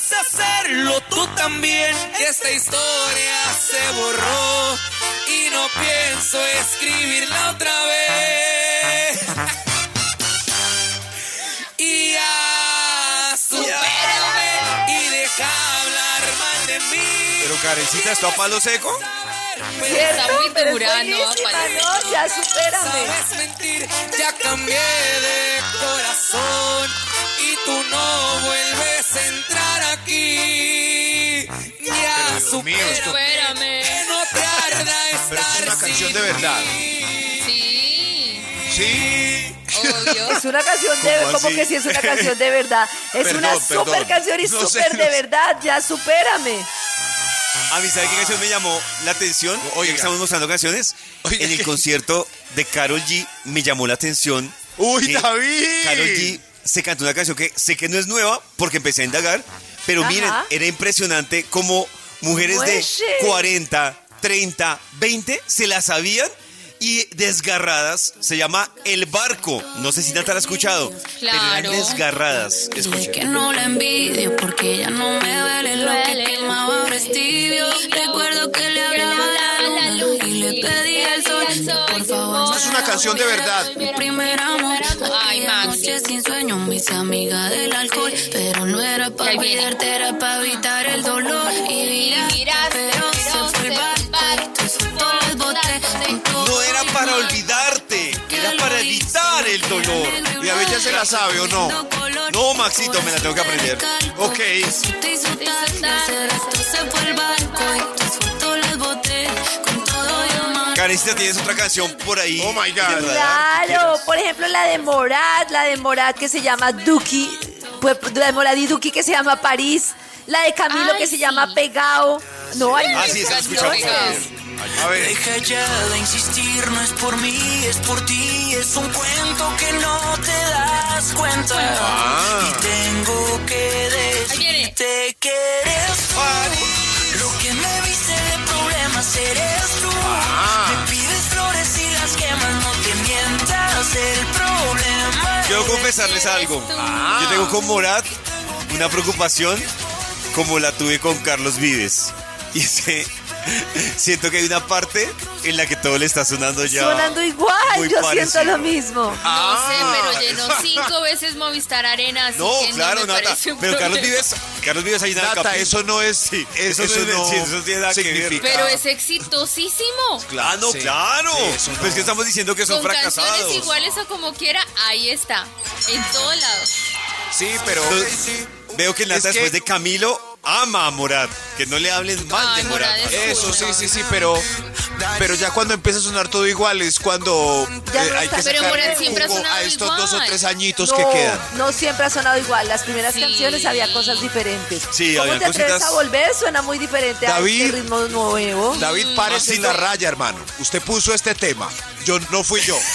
Hacerlo tú también. Esta historia se borró y no pienso escribirla otra vez. Y ya, supérame y deja hablar mal de mí. Pero Karencita, ¿esto a palo seco? ¿Cierto? muy Pero es dura, no, buenísima, parece. ¿no? Ya supérame. Sabes mentir, ya cambié de corazón y tú no vuelves a entrar aquí. Ya Dios mío, supera esto- Espérame. que no te arda estar Pero esto es una canción de verdad. Sí. Sí. Obvio. Es una canción de ¿Cómo como así? que sí es una canción de verdad. Es Perdón, una perdón. super canción y No sé, no de sé. verdad. Ya supérame. A mí, ¿sabe qué canción me llamó la atención? Oiga. que estamos mostrando canciones. Oiga, en el ¿qué? concierto de Carol G me llamó la atención. Uy, que David. Carol G se cantó una canción que sé que no es nueva porque empecé a indagar. Pero Ajá. miren, era impresionante como mujeres de Mueche. 40, 30, 20 se la sabían y desgarradas. Se llama El Barco. No sé si Nata la ha escuchado. Pero eran Claro. desgarradas. Escuchen. que no la envidio porque ella no me duele lo que quemaba. Recuerdo que le hablaba le pedí al sol que por favor Esta es una canción de verdad. Mi primer amor, Ay, aquella Maxi. noche sin sueño, me hice amiga del alcohol, pero no era para olvidarte, era para evitar el dolor. Y miraste, pero se fue el No era para olvidarte, era para evitar el dolor. ¿Y ya se la sabe o no? No, Maxito, me la tengo que aprender. Ok. Karencita, ¿tienes otra canción por ahí? Oh, my God. Claro, por ejemplo la de Morat, la de Morat que se llama Duki, pues, la de Morat y Duki que se llama París, la de Camilo Ay, que se sí. llama Pegao. No hay Ah, sí, he escuchado. A ver. Deja ya de insistir, no es por mí, es por ti, es un cuento que no te das cuenta. Ah. Y tengo que decirte que eres tú. Lo que me viste de problemas eres tú. Ah. Me pides flores y las quemas, no te mientas. El problema Quiero es confesarles algo. Ah. Yo tengo con Morat una preocupación como la tuve con Carlos Vives. Y es que siento que hay una parte en la que todo le está sonando ya. sonando igual, muy yo parecido. siento lo mismo. No Ah. sé, pero llenó cinco veces Movistar Arena. así No, que claro, no un Pero Carlos. Vives, Carlos Vives hay nada Nata, eso no es. Sí, es- eso no es- sí, eso no tiene nada que ver. significa- Pero es exitosísimo. Ah, no, Sí. claro. Sí, eso no. Pues que estamos diciendo que son Con fracasados. canciones iguales a como quiera, ahí está. En todos lados. Sí, pero. Entonces, Veo que Nata Es que- después de Camilo ama a Morat. Que no le hablen mal Ay, de Morat. Morat es Eso, sí, sí, sí, pero. Pero ya cuando empieza a sonar todo igual es cuando Ya eh, no hay está- que Pero sacar Morat siempre ha jugo sonado a estos dos o igual. tres añitos no, que quedan. no siempre ha sonado igual. Las primeras Sí. canciones había cosas diferentes. Sí, ¿Cómo habían te atreves cositas- a volver? Suena muy diferente a David. este ritmo nuevo. David, párese en la raya, hermano. Usted puso este tema. Yo no fui yo.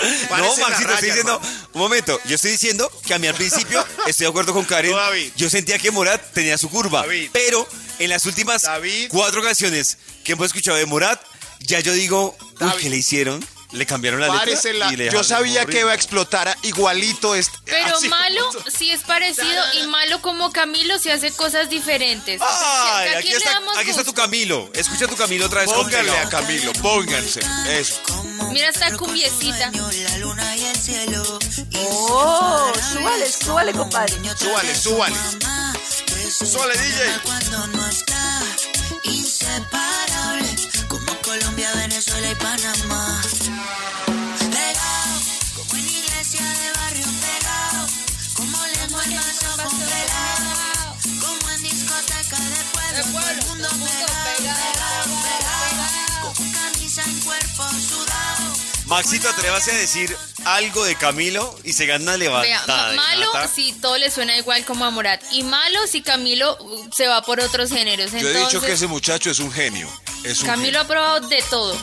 No, Párese en la Maxito, raya, estoy diciendo, hermano. Un momento, yo estoy diciendo que a mí al principio, estoy de acuerdo con Karen, David. yo sentía que Morat tenía su curva, David. pero en las últimas David. cuatro canciones que hemos escuchado de Morat, ya yo digo, uy. ¿qué le hicieron? Le cambiaron la Párese en letra la- y le Yo sabía que iba a explotar igualito este. Pero así malo como- sí es parecido y malo como Camilo si hace cosas diferentes. Ay, ¿A aquí está, damos aquí está tu? Camilo. Escucha tu Camilo otra vez. Pónganle a Camilo, pónganse. Eso. Mira esta cumbiecita. Oh, súbale, súbale, compadre. Súbale, súbale. Súbale, DJ. Cuando no está inseparable, como Colombia, Venezuela y Panamá. Pegado, como en iglesia de barrio pegado, como lengua en vaso congelado, como en discoteca de pueblo, el mundo pegado, pegado, pegado, con camisa en cuerpo sudado. Maxito, atrévase a decir algo de Camilo y se gana Vea, levantada. ma- de malo Nata. si todo le suena igual como a Morat. Y malo si Camilo uh, se va por otros géneros. Yo he dicho que ese muchacho es un genio. Es un Camilo ha probado de todo.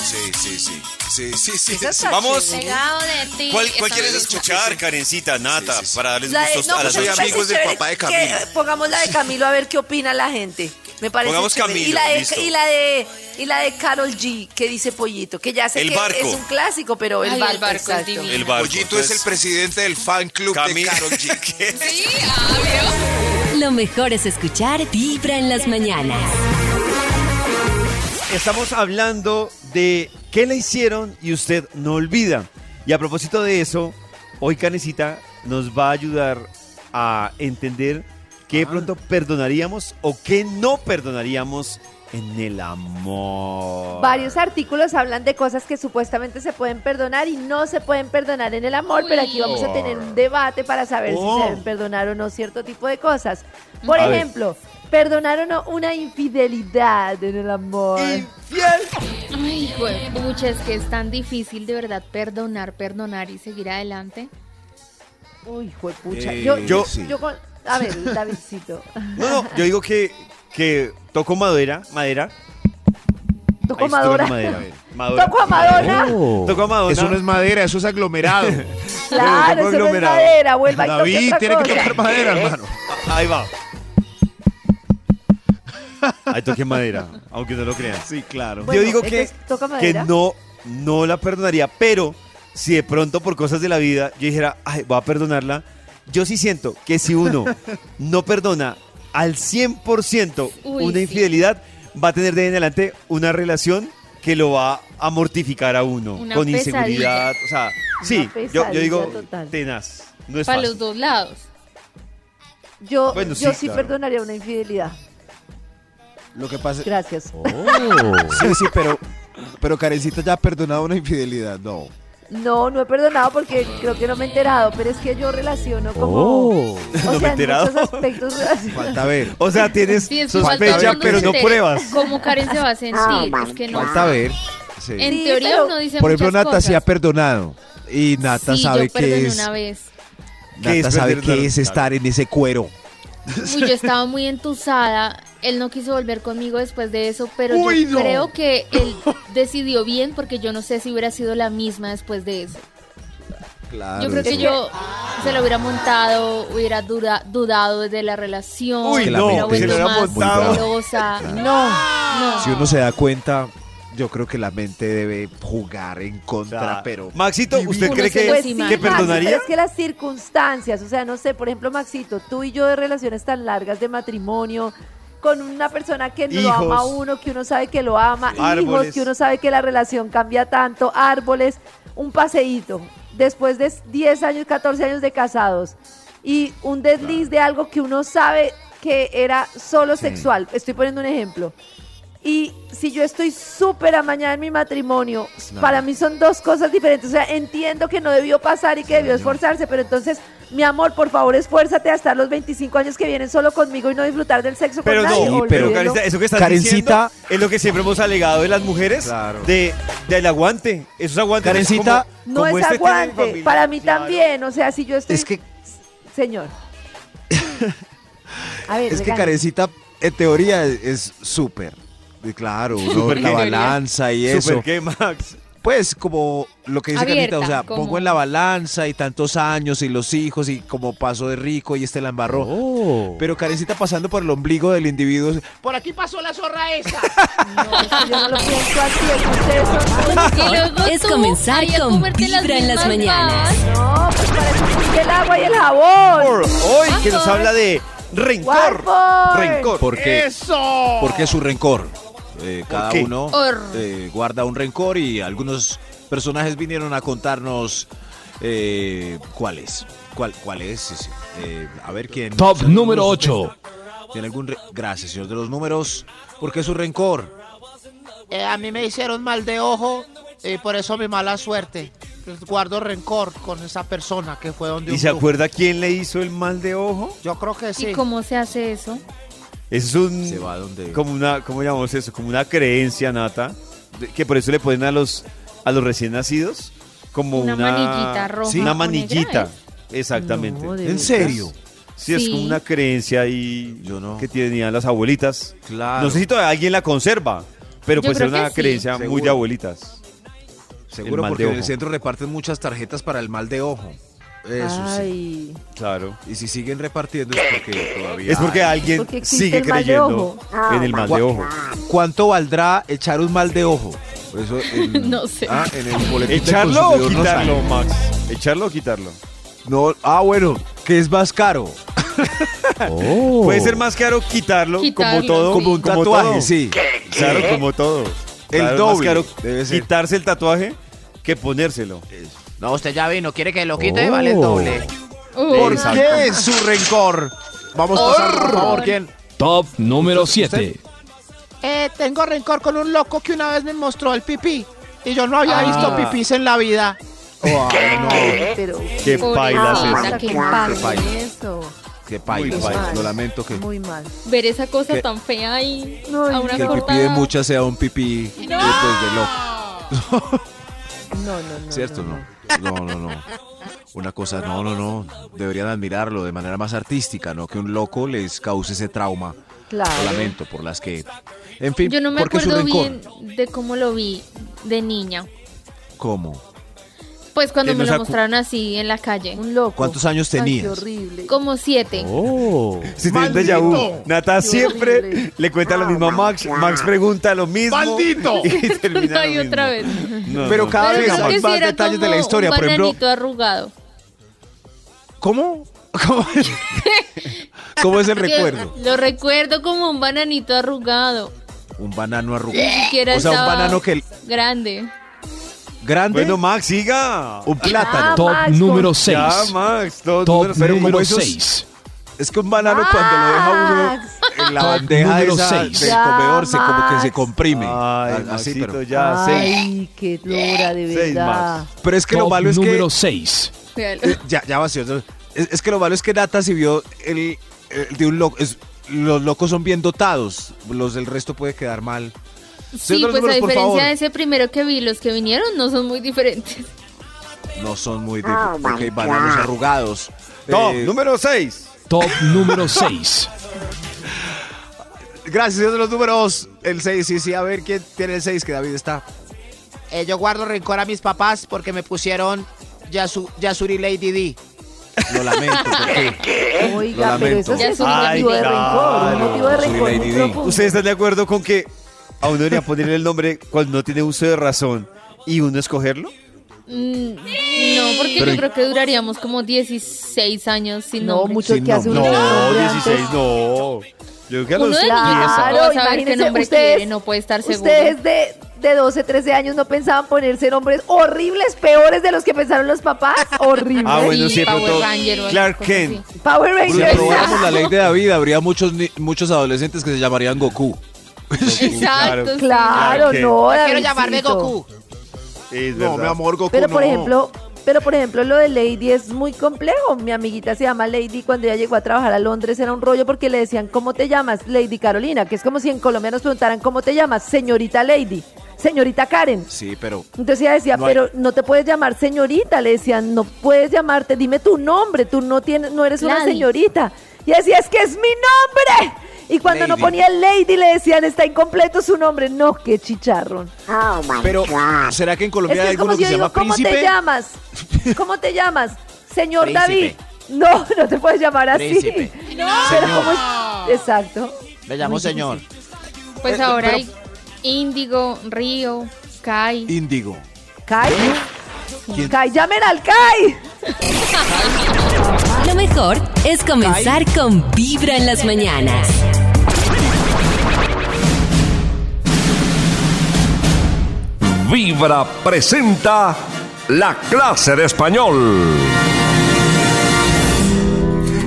Sí, sí, sí. Sí, sí, sí. Vamos. chévere. Pegado de ti. ¿Cuál, Esa cuál me quieres gusta. escuchar, Karencita, Nata, Sí, sí, sí. para darles La de- gustos no, a las pues soy dos? parece amigos del papá de que Camilo. Pongamos la de Camilo a ver qué opina la gente. Me parece Pongamos chévere. Camilo, y la de listo. y la de y la de Carol G que dice Pollito, que ya sé El que barco. es un clásico, pero el Ay, el barco, es divino. El barco. Pollito es el presidente del fan club de Karol G. Sí, ah, Lo mejor es escuchar Vibra en las mañanas. Estamos hablando de qué le hicieron y usted no olvida. Y a propósito de eso, hoy Canecita nos va a ayudar a entender qué de pronto perdonaríamos o qué no perdonaríamos en el amor. Varios artículos hablan de cosas que supuestamente se pueden perdonar y no se pueden perdonar en el amor, pero aquí vamos a tener un debate para saber Oh. si se deben perdonar o no cierto tipo de cosas. Por A ver. ejemplo, perdonar o no una infidelidad en el amor. Ay, güey, pucha, es que es tan difícil de verdad perdonar, perdonar y seguir adelante. Uy, juepucha. Eh, yo, yo- yo, yo con- a ver, Davidcito. No, no, yo digo que, que toco madera, madera. Toco Ahí estoy tocando Madonna. madera. Toco a Madonna. Toco a Madonna. Eso no es madera, eso es aglomerado. Claro, eso no es madera. Vuelva y toque David otra tiene que tocar madera, hermano. Ah, Ahí va. Ahí toqué madera, aunque no lo crean. Sí, claro. Bueno, Yo digo que, entonces, ¿toca que madera? no, no la perdonaría, pero si de pronto por cosas de la vida yo dijera, ay, voy a perdonarla, yo sí siento que si uno no perdona al 100% Uy, una sí. infidelidad, va a tener de ahí en adelante una relación que lo va a mortificar a uno Una con pesadilla. inseguridad. O sea, sí, yo, yo digo, total. tenaz. No es Para fácil. los dos lados. Yo, Bueno, yo sí, sí claro. perdonaría una infidelidad. Lo que pasa Gracias. Sí, sí, pero, pero Karencita ya ha perdonado una infidelidad. No. No, no he perdonado porque creo que no me he enterado, pero es que yo relaciono como... Oh. O No me he en enterado. muchos aspectos relaciono- Falta ver. O sea, tienes Sí, sospecha, pero se no pruebas. ¿Cómo Karen se va a sentir? es que no. Falta ver. Sí. En Sí, teoría pero- uno dice Por ejemplo, Nata sí ha cosas. perdonado. Y Nata sí, sabe yo que es. una vez. ¿Qué es Nata sabe que es estar en ese cuero. Uy, yo estaba muy entusada. Él no quiso volver conmigo después de eso, pero Uy, yo no. creo que él decidió bien porque yo no sé si hubiera sido la misma después de eso. Claro. Yo creo que yo se lo hubiera montado, hubiera duda- dudado de la relación, Uy, no, hubiera se lo hubiera montado. No. No. Si uno se da cuenta, yo creo que la mente debe jugar en O contra, sea, pero. Maxito, ¿usted cree que, Pues sí, que perdonaría? pero es que las circunstancias, o sea, no sé, por ejemplo, Maxito, tú y yo de relaciones tan largas de matrimonio, con una persona que no lo Hijos. ama a uno, que uno sabe que lo ama, hijos, que uno sabe que la relación cambia tanto, árboles, un paseíto, después de 10 años, 14 años de casados, y un desliz de algo que uno sabe que era solo sexual. Estoy poniendo un ejemplo. Y si yo estoy súper amañada en mi matrimonio, para mí son dos cosas diferentes. O sea, entiendo que no debió pasar y que debió esforzarse, pero entonces, mi amor, por favor, esfuérzate a estar los 25 años que vienen solo conmigo y no disfrutar del sexo Pero con nadie. no, Sí, pero-. Karencita, eso que estás Karencita- diciendo es lo que siempre hemos alegado de las mujeres, Claro. de del aguante. Esos aguantes. Karencita, como- no como es este aguante. Para mí Claro. también. O sea, si yo estoy. Es que, Señor. A ver, es que. Karencita, en teoría, es- es súper. Y Claro, uno, ¿Súper la qué? balanza y eso. ¿Súper qué, Max? Pues como lo que dice Abierta, Carlita, o sea, pongo en la balanza y tantos años y los hijos y como pasó de rico y este la embarró. Pero Karencita pasando por el ombligo del individuo. Por aquí pasó la zorra esa. No, es yo no lo pienso así. Es que Es comenzar con Vibra en las mañanas. No, pues para eso existe el agua y el jabón. Hoy que nos habla de rencor. Rencor. Porque, ¡Eso! porque su rencor. Eh, cada uno eh, guarda un rencor y algunos personajes vinieron a contarnos eh, cuál es. ¿Cuál, cuál es? Eh, a ver quién. Top número nos 8. contesta. ¿Tiene algún re- Gracias, señor de los números. ¿Por qué su rencor? Eh, a mí me hicieron mal de ojo y por eso mi mala suerte. Pues Guardo rencor con esa persona que fue donde ¿Y un se acuerda quién le hizo el mal de ojo? Yo creo que sí. ¿Y cómo se hace eso? Es un Se va donde. como una ¿cómo llamamos eso? Como una creencia nata que por eso le ponen a los a los recién nacidos como Una una, manillita roja una manillita. Exactamente. No, ¿En serio? Sí, es como una creencia ahí Yo no. que tenían las abuelitas. Claro. No sé si todavía alguien la conserva, pero Yo pues era una sí. creencia muy Seguro. de abuelitas. Seguro porque en el centro reparten muchas tarjetas para el mal de ojo. Eso sí. Claro. Y si siguen repartiendo es porque todavía. Es porque hay. alguien Porque sigue creyendo en el mal de ojo. ¿Cuánto valdrá echar un mal de ojo? Eso en, No sé. Ah, en el boletín del ¿Echarlo o no quitarlo. Max? ¿Echarlo o quitarlo? No, ah, bueno, que es más caro. Puede ser más caro quitarlo, Quitarlo, como todo. Como un tatuaje, todo. sí. Claro, como todo. El Claro, doble, Más caro debe ser. quitarse el tatuaje que ponérselo. No, usted ya vino, quiere que lo quite, vale el doble. ¿Por Exacto. qué es su rencor? Vamos pasando, por favor, ¿quién? Top número 7. Eh, tengo rencor con un loco que una vez me mostró el pipí. Y yo no había Ah. visto pipís en la vida. Oh, ay, no, Pero Qué Pobrecita, eso. qué ¿qué mal. pasa con eso? qué paila, Muy mal. lo lamento que, Muy mal. Ver esa cosa ¿Qué? tan fea ahí No, a una que el pipí cortada. de muchas sea un pipí después de loco. No, no, no. ¿Cierto? No. No, no, no. Una cosa, no, no, no. Deberían admirarlo de manera más artística, ¿no? Que un loco les cause ese trauma. Claro. Lamento por las que. En fin, Yo no me ¿por qué su acuerdo bien de cómo lo vi de niña. ¿Cómo? Pues cuando me nos lo mostraron así en la calle. Un loco. ¿Cuántos años Ay, qué tenías? horrible. Como siete. Oh. Si tiene un déjà vu. Nata siempre horrible. le cuenta lo mismo a Max. Max pregunta lo mismo. ¡Maldito! Y termina Ay, lo otra mismo. vez. No, Pero no. cada Pero vez hay más detalles de la historia. Un Por ejemplo, arrugado. ¿cómo? ¿Cómo, ¿Cómo es el recuerdo? Lo recuerdo como un bananito arrugado. Un banano arrugado. Ni siquiera O sea, un banano que grande. Grande, Bueno, Max, siga. un plátano. Ah, Top Max, número con- 6. Ya, Max. Todo Top número- pero como número esos- 6. Es que un banano cuando lo deja uno en la Top bandeja número esa seis. del Ya, comedor se como que se comprime. Ay, Así, Maxito, pero, ya, seis. Ay, qué dura, de Seis verdad. más. pero es que lo Top malo es que número 6. Véalo. Eh, ya, ya vacío. ¿no? Es, es que lo malo es que Nata si vio el, el de un loco. es- los locos son bien dotados. Los del resto puede quedar mal. Sí, los pues a números, por diferencia de ese primero que vi, los que vinieron no son muy diferentes. No son muy. De, ok, bananos arrugados. Top Eh, número 6. Top número 6. Gracias, de los números. El 6, sí, sí. A ver quién tiene el 6, que David está. Eh, yo guardo rencor a mis papás porque me pusieron Yasu- Yasuri Lady D. Lo lamento, porque Oiga, Lo pero lamento. eso sí Ya es un Ay, motivo de claro. rencor. Un motivo de rencor. ¿Ustedes están de acuerdo con que a uno debería ponerle el nombre cuando no tiene uso de razón y uno escogerlo? Mm, no, porque Pero- yo creo que duraríamos como 16 años sin No, nombre. mucho Sin que hace un nombre. nombre No, antes. 16 no. Yo creo que a Uno los de 10 niño años. Claro, no saber qué nombre ustedes- quiere, no puede estar seguro. Ustedes de, de 12, 13 años no pensaban ponerse nombres horribles, peores de los que pensaron los papás. Horribles. Ah, bueno, Sí, Power Ranger Clark Kent. Power si Rangers. aprobáramos la ley de David, habría muchos, muchos adolescentes que se llamarían Goku. Exacto. sí. Claro, Clark no, Quiero llamarme Goku. Es No, mi amor, Goku. Pero por no. ejemplo, pero por ejemplo lo de Lady es muy complejo. Mi amiguita se llama Lady. Cuando ella llegó a trabajar a Londres era un rollo porque le decían ¿cómo te llamas? Lady Carolina, que es como si en Colombia nos preguntaran ¿cómo te llamas? Señorita Lady, señorita Karen. Sí, pero. Entonces ella decía, No hay- pero no te puedes llamar señorita. Le decían, no puedes llamarte, dime tu nombre, tú no tienes, no eres una señorita. Y decía, es que es mi nombre. Y cuando no Lady. ponía Lady le decían, está incompleto su nombre. No, qué chicharrón. Pero, ¿será que en Es Colombia que hay alguno si que se llama digo, ¿cómo príncipe? te llamas? ¿Cómo te llamas? Señor Príncipe. David. No, no te puedes llamar así. Príncipe. Pero. ¿cómo es? Exacto. Me llamo señor. Pues Eh, ahora pero- hay Índigo, Río, Kai. Índigo. Kai. ¿Quién? Kai, llamen al Kai. Lo mejor es comenzar con Vibra en las mañanas. Vibra presenta la clase de español.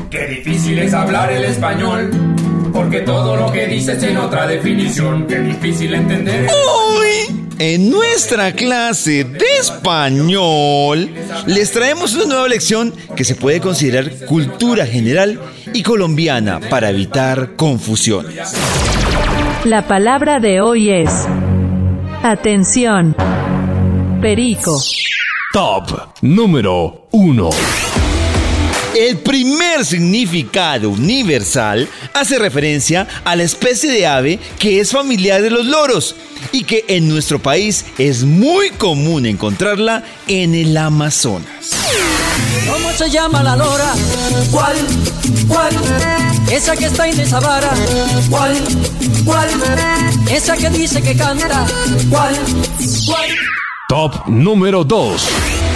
Qué difícil es hablar el español, porque todo lo que dices tiene otra definición. Qué difícil entender. Hoy, en nuestra clase de español, les traemos una nueva lección que se puede considerar cultura general y colombiana para evitar confusiones. La palabra de hoy es atención. Perico. Top número 1. El primer significado universal hace referencia a la especie de ave que es familiar de los loros y que en nuestro país es muy común encontrarla en el Amazonas. ¿Cómo se llama la lora? ¿Cuál? ¿Cuál? Esa que está en esa vara. ¿Cuál? ¿Cuál? Esa que dice que canta. ¿Cuál? ¿Cuál? Top número 2.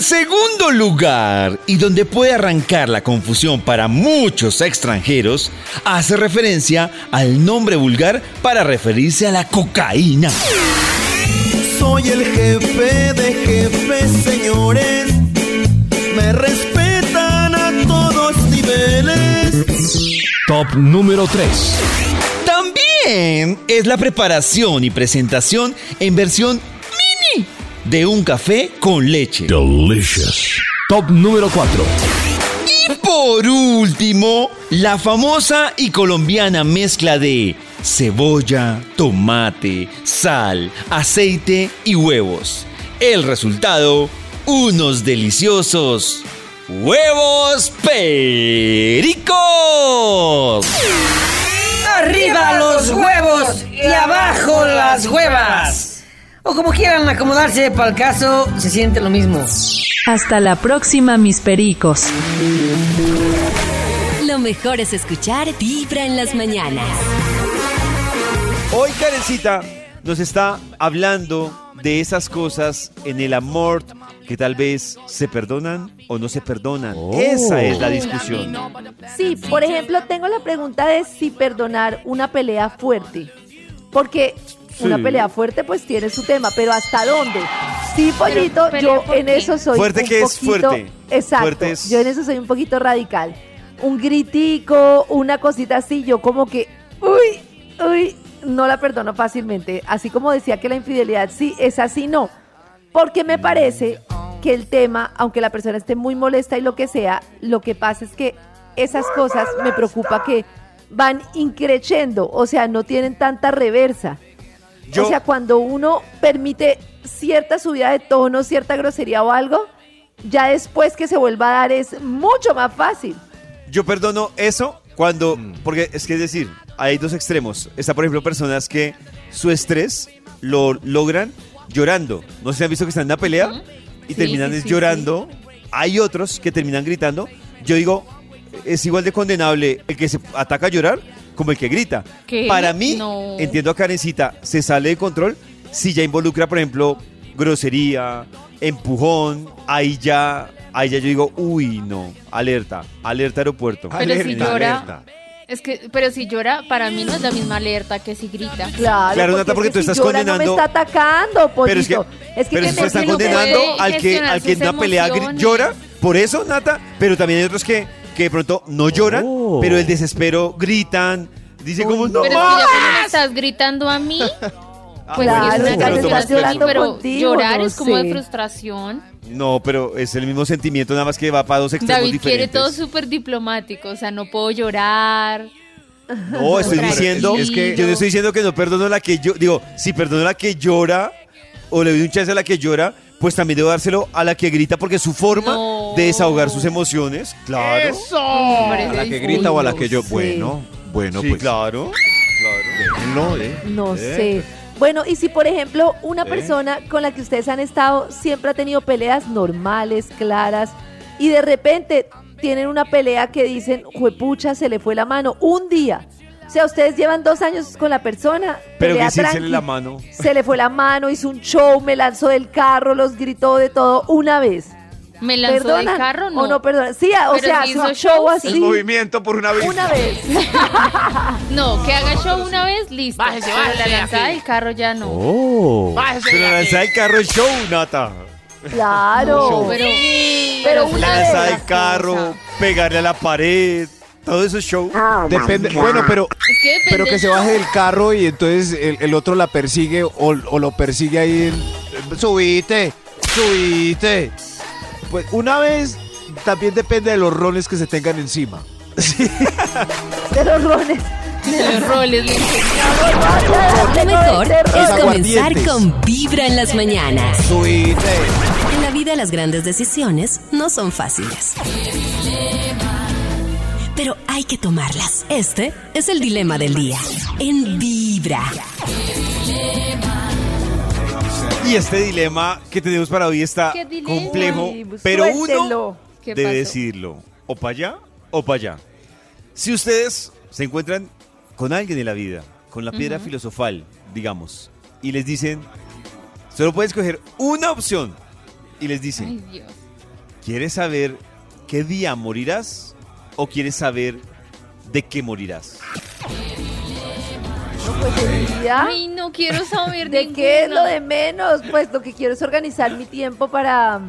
En segundo lugar, y donde puede arrancar la confusión para muchos extranjeros, hace referencia al nombre vulgar para referirse a la cocaína. Soy el jefe de jefes, señores. Me respetan a todos niveles. Top número 3. También es la preparación y presentación en versión de un café con leche. Delicious. Top número 4. Y por último, la famosa y colombiana mezcla de cebolla, tomate, sal, aceite y huevos. El resultado, unos deliciosos huevos pericos. ¡Arriba los huevos y abajo las huevas! O como quieran acomodarse para el caso, se siente lo mismo. Hasta la próxima, mis pericos. Lo mejor es escuchar Vibra en las mañanas. Hoy Karencita nos está hablando de esas cosas en el amor que tal vez se perdonan o no se perdonan. Esa es la discusión. Sí, por ejemplo, tengo la pregunta de si perdonar una pelea fuerte. Porque una pelea fuerte pues tiene su tema, pero ¿hasta dónde? Sí, pollito, pero yo ¿por en qué? eso soy Fuerte un que es fuerte. Exacto. Fuerte es- Yo en eso soy un poquito radical. Un gritico, una cosita así, yo como que, uy, uy, no la perdono fácilmente. Así como decía que la infidelidad sí, es así, no. Porque me parece que el tema, aunque la persona esté muy molesta y lo que sea, lo que pasa es que esas cosas me preocupa que van increciendo, o sea, no tienen tanta reversa. Yo- O sea, cuando uno permite cierta subida de tono, cierta grosería o algo, ya después que se vuelva a dar es mucho más fácil. Yo perdono eso cuando, porque es que es decir, hay dos extremos. Está, por ejemplo, personas que su estrés lo logran llorando. No sé si han visto que están en una pelea y Sí, terminan sí, llorando. Hay otros que terminan gritando. Yo digo, es igual de condenable el que se ataca a llorar como el que grita. ¿Qué? Para mí, No. entiendo a Karencita, se sale de control si ya involucra, por ejemplo, grosería, empujón, ahí ya, ahí ya yo digo, uy, no, alerta, alerta aeropuerto. Pero si llora, es que, pero si llora, para mí no es la misma alerta que si grita. Claro, Claro, Nata, porque es tú si estás llora No me condenando- está atacando, pollito. Pero es que, es que, pero que se me están explico, condenando al que, al que en una pelea llora, por eso, Nata, pero también hay otros que, que de pronto no lloran, pero el desespero gritan, dice como, no Pero es que más". ya cuando me estás gritando a mí, pues es pero una contigo, llorar no es como sé. de frustración. No, pero es el mismo sentimiento, nada más que va para dos extremos David quiere diferentes. todo súper diplomático, o sea, no puedo llorar. No, estoy diciendo, Es que- yo no estoy diciendo que no perdono a la que yo, digo, si perdono a la que llora o le doy un chance a la que llora, pues también debo dárselo a la que grita porque es su forma de desahogar sus emociones, claro. ¿A la que grita o a la que yo? Bueno, bueno, Sí, pues. claro. Déjenlo, ¿eh? No Eh, sé. Bueno, y si por ejemplo una persona con la que ustedes han estado siempre ha tenido peleas normales, claras, y de repente tienen una pelea que dicen, juepucha, se le fue la mano, un día. O sea, ustedes llevan dos años con la persona, Pero que sí se le la mano. se le fue la mano, hizo un show, me lanzó del carro, los gritó de todo una vez. ¿Me lanzó del ¿Perdonan carro? No. ¿O no perdonan? Sí, o Pero sea, hizo show show, así. El movimiento por una vez. Una vez. No, que haga show una vez, listo. Bájese, Pero bájese la lanzada del carro ya no. Oh. Bájese Pero de aquí. lanzar el carro es show, Nata. Claro. Pero, Pero es una una Lanzar de el las carro, pegarle a la pared, todo eso es show. Depende, bueno, pero, Es que depende pero que se baje del carro y entonces el, el otro la persigue o, o lo persigue ahí. en- subite, subite. Pues una vez también depende de los roles que se tengan encima. De los roles. De los roles. Lo mejor es comenzar con Vibra en las mañanas. Subite. En la vida las grandes decisiones no son fáciles. Pero hay que tomarlas. Este es el dilema del día. En Vibra. Y este dilema que tenemos para hoy está complejo, pues, pero uno ¿Qué debe decidirlo. O para allá o para allá. Si ustedes se encuentran con alguien en la vida, con la piedra filosofal, digamos, y les dicen, solo puedes escoger una opción, y les dicen, Ay, Dios. ¿quieres saber qué día morirás o quieres saber de qué morirás? Pues el día. Ay, no quiero saber ¿De qué es ninguna. lo de menos? Pues lo que quiero es organizar mi tiempo para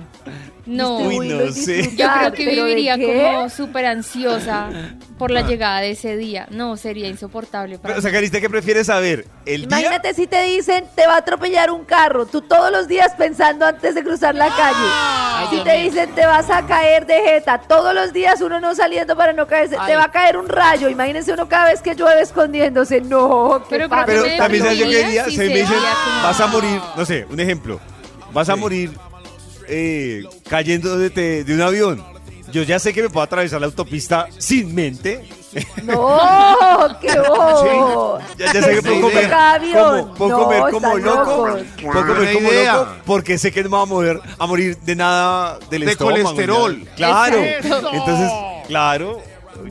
No, distribuirlo y no sé. yo creo que ¿pero de viviría como súper ansiosa por la llegada de ese día. No, sería insoportable para Pero, o sea, ¿qué prefieres saber? ¿El día? Imagínate si te dicen te va a atropellar un carro, tú todos los días pensando antes de cruzar la calle. si te dicen te vas a caer de jeta, todos los días uno no saliendo para no caerse, te va a caer un rayo. Imagínense uno cada vez que llueve escondiéndose. No, qué Pero padre. Pero me también sabes deprimiría día si se me dicen, vas a morir, no sé, un ejemplo, vas a morir eh, cayendo de, te- de un avión. Yo ya sé que me puedo atravesar la autopista sin mente. No, qué bobo. Ya, ya sé que puedo comer, como, puedo No, comer como loco. locos. Puedo comer como idea. loco porque sé que no me voy a morir, a morir de nada del De estómago, colesterol. ya. Claro. Exacto. Entonces, claro.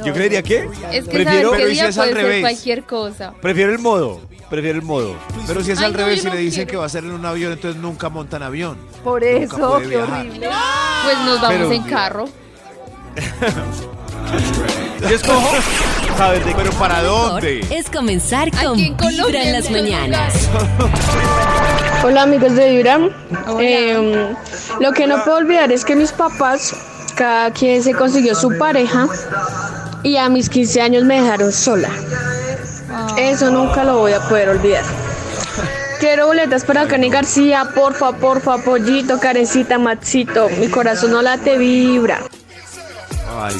Yo creería que Es que prefiero, saber qué pero ¿y si día puede ser cualquier cosa. prefiero el modo. Prefiero el modo. Pero si es Ay, al no, revés, yo si no le dicen quiero. que va a ser en un avión, entonces nunca montan avión. Por eso, qué viajar. horrible. Pues nos vamos Pero- en carro. Yo escojo saber de Pero ¿para dónde? Es comenzar con Aquí en Colombia, Vibra en las mañanas. Hola amigos de Vibram. Eh, lo que no puedo olvidar es que mis papás, cada quien se consiguió su pareja y a mis 15 años me dejaron sola. Eso nunca lo voy a poder olvidar. Quiero boletas para Cani García, porfa, porfa, pollito, carecita, Maxito. Mi corazón no late vibra.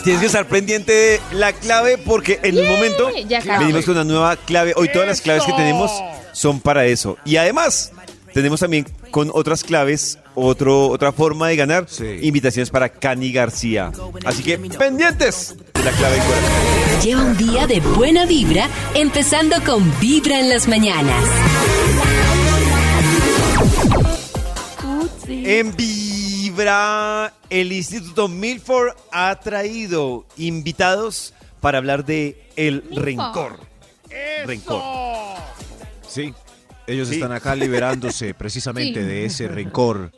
Tienes que estar pendiente de la clave porque en un momento venimos con una nueva clave. Hoy todas las claves que tenemos son para eso. Y además, tenemos también con otras claves otro, otra forma de ganar invitaciones para Cani García. Así que pendientes de la clave corazón. Lleva un día de buena vibra, empezando con Vibra en las mañanas. En Vibra, el Instituto Milford ha traído invitados para hablar de el rencor. Rencor. Sí, ellos Sí. están acá liberándose precisamente Sí. de ese rencor,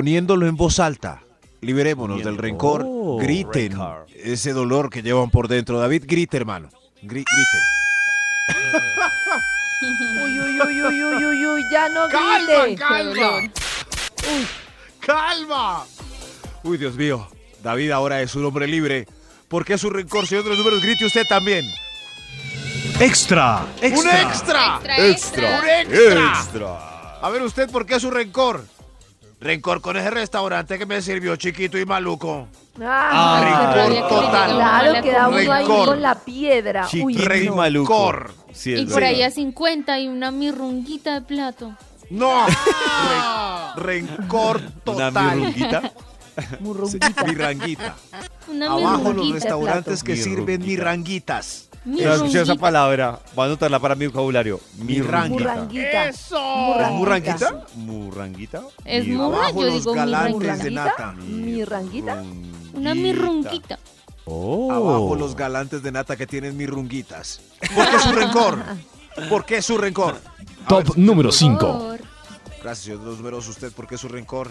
poniéndolo en voz alta. Liberémonos del rencor, Oh, griten rencor. ese dolor que llevan por dentro. David, grite, hermano. Gri- grite. Uy, uy, uy, uy, uy, uy, uy, ya no Calma, grite. calma. ¡Calma! Uy, Dios mío. David ahora es un hombre libre. ¿Por qué su rencor, señor de los números? Grite usted también. Extra, ¡Un extra. extra! Extra, extra. ¡Un extra! Extra. A ver, ¿usted por qué su rencor? Rencor con ese restaurante que me sirvió chiquito y maluco. Ah, rencor rabia que total. Claro, mala queda uno ahí Rencor. con la piedra. Uy, Chiquito y no. maluco. Sí, Y por ahí a 50 y una mirrunguita de plato. ¡No! Re- rencor Una total. mirrunguita. Murrunguita. Mirranguita. Una Abajo los mirrunguita restaurantes que Mirrunguita. sirven mirranguitas. No he escuchado esa palabra. Voy a anotarla para mi vocabulario. Mirranguita. Murranguita. ¿Es ¿Murranguita? ¿Murranguita? Es murra, Abajo yo los digo galantes de mirrunguita. nata. ¿Mirranguita? Una mirrunguita. Oh. Abajo los galantes de nata que tienen mirrunguitas. ¿Por qué su rencor? ¿Por qué su rencor? Top ver, número 5. Por- Gracias, señor números. ¿Usted por qué su rencor?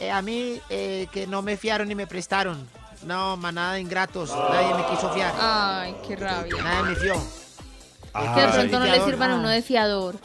Eh, a mí, eh, que no me fiaron ni me prestaron. No, manada de ingratos. Nadie me quiso fiar. Ay, qué rabia. Nadie me fió. Que de pronto no le sirvan a uno de fiador.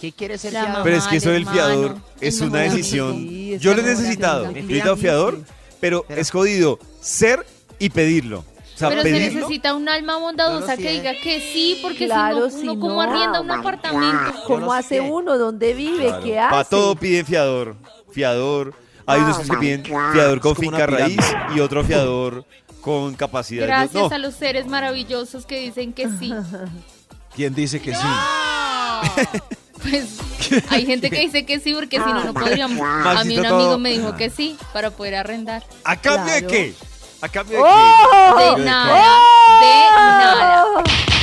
¿Qué quiere ser La fiador? Pero es que eso del fiador hermano. es una decisión. Sí, es Yo lo he necesitado. He necesitado fiador, pero es jodido ser y pedirlo. O sea, Pero se pedirlo. necesita un alma bondadosa que diga que sí, porque Claro, si no, si uno como no. arrienda un apartamento. ¿Cómo hace uno? ¿Dónde vive? ¿Qué hace? Para todo piden fiador. Fiador. Hay unos que piden fiador con finca raíz y otro fiador con capacidad. Gracias No, a los seres maravillosos que dicen que sí. ¿Quién dice que sí? Pues hay gente que dice que sí porque si no, no podríamos. A mí un todo- amigo me dijo que sí para poder arrendar. ¿A cambio de qué? ¿A cambio de ¡Oh! qué? De ¿De nada. De nada.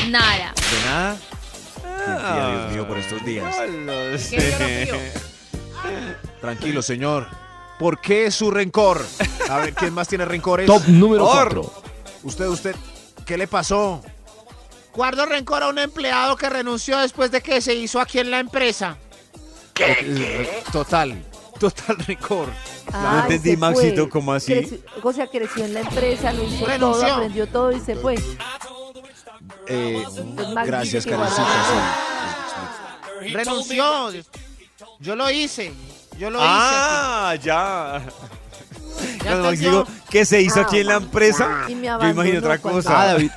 Nada. ¿De nada? Tía, Dios mío por estos días. lo ¿Qué es lo mío? Tranquilo, señor. ¿Por qué su rencor? A ver, ¿quién más tiene rencores? Top número Or. 4. Usted, usted, ¿qué le pasó? Guardo rencor a un empleado que renunció después de que se hizo aquí en la empresa. Eh, Total, total rencor. Ay, entendí, se Maxito, fue. ¿cómo así? Creció- o sea, creció en la empresa, lo hizo Renunció. todo, aprendió todo y se fue. Eh, Pues gracias, Karencita. sí. Renunció. Yo lo hice. Yo lo Ah, ya. hice. Cuando Max entendió? dijo que se hizo aquí en la empresa, Y me yo imagino otra cuando- cosa. Ah, David.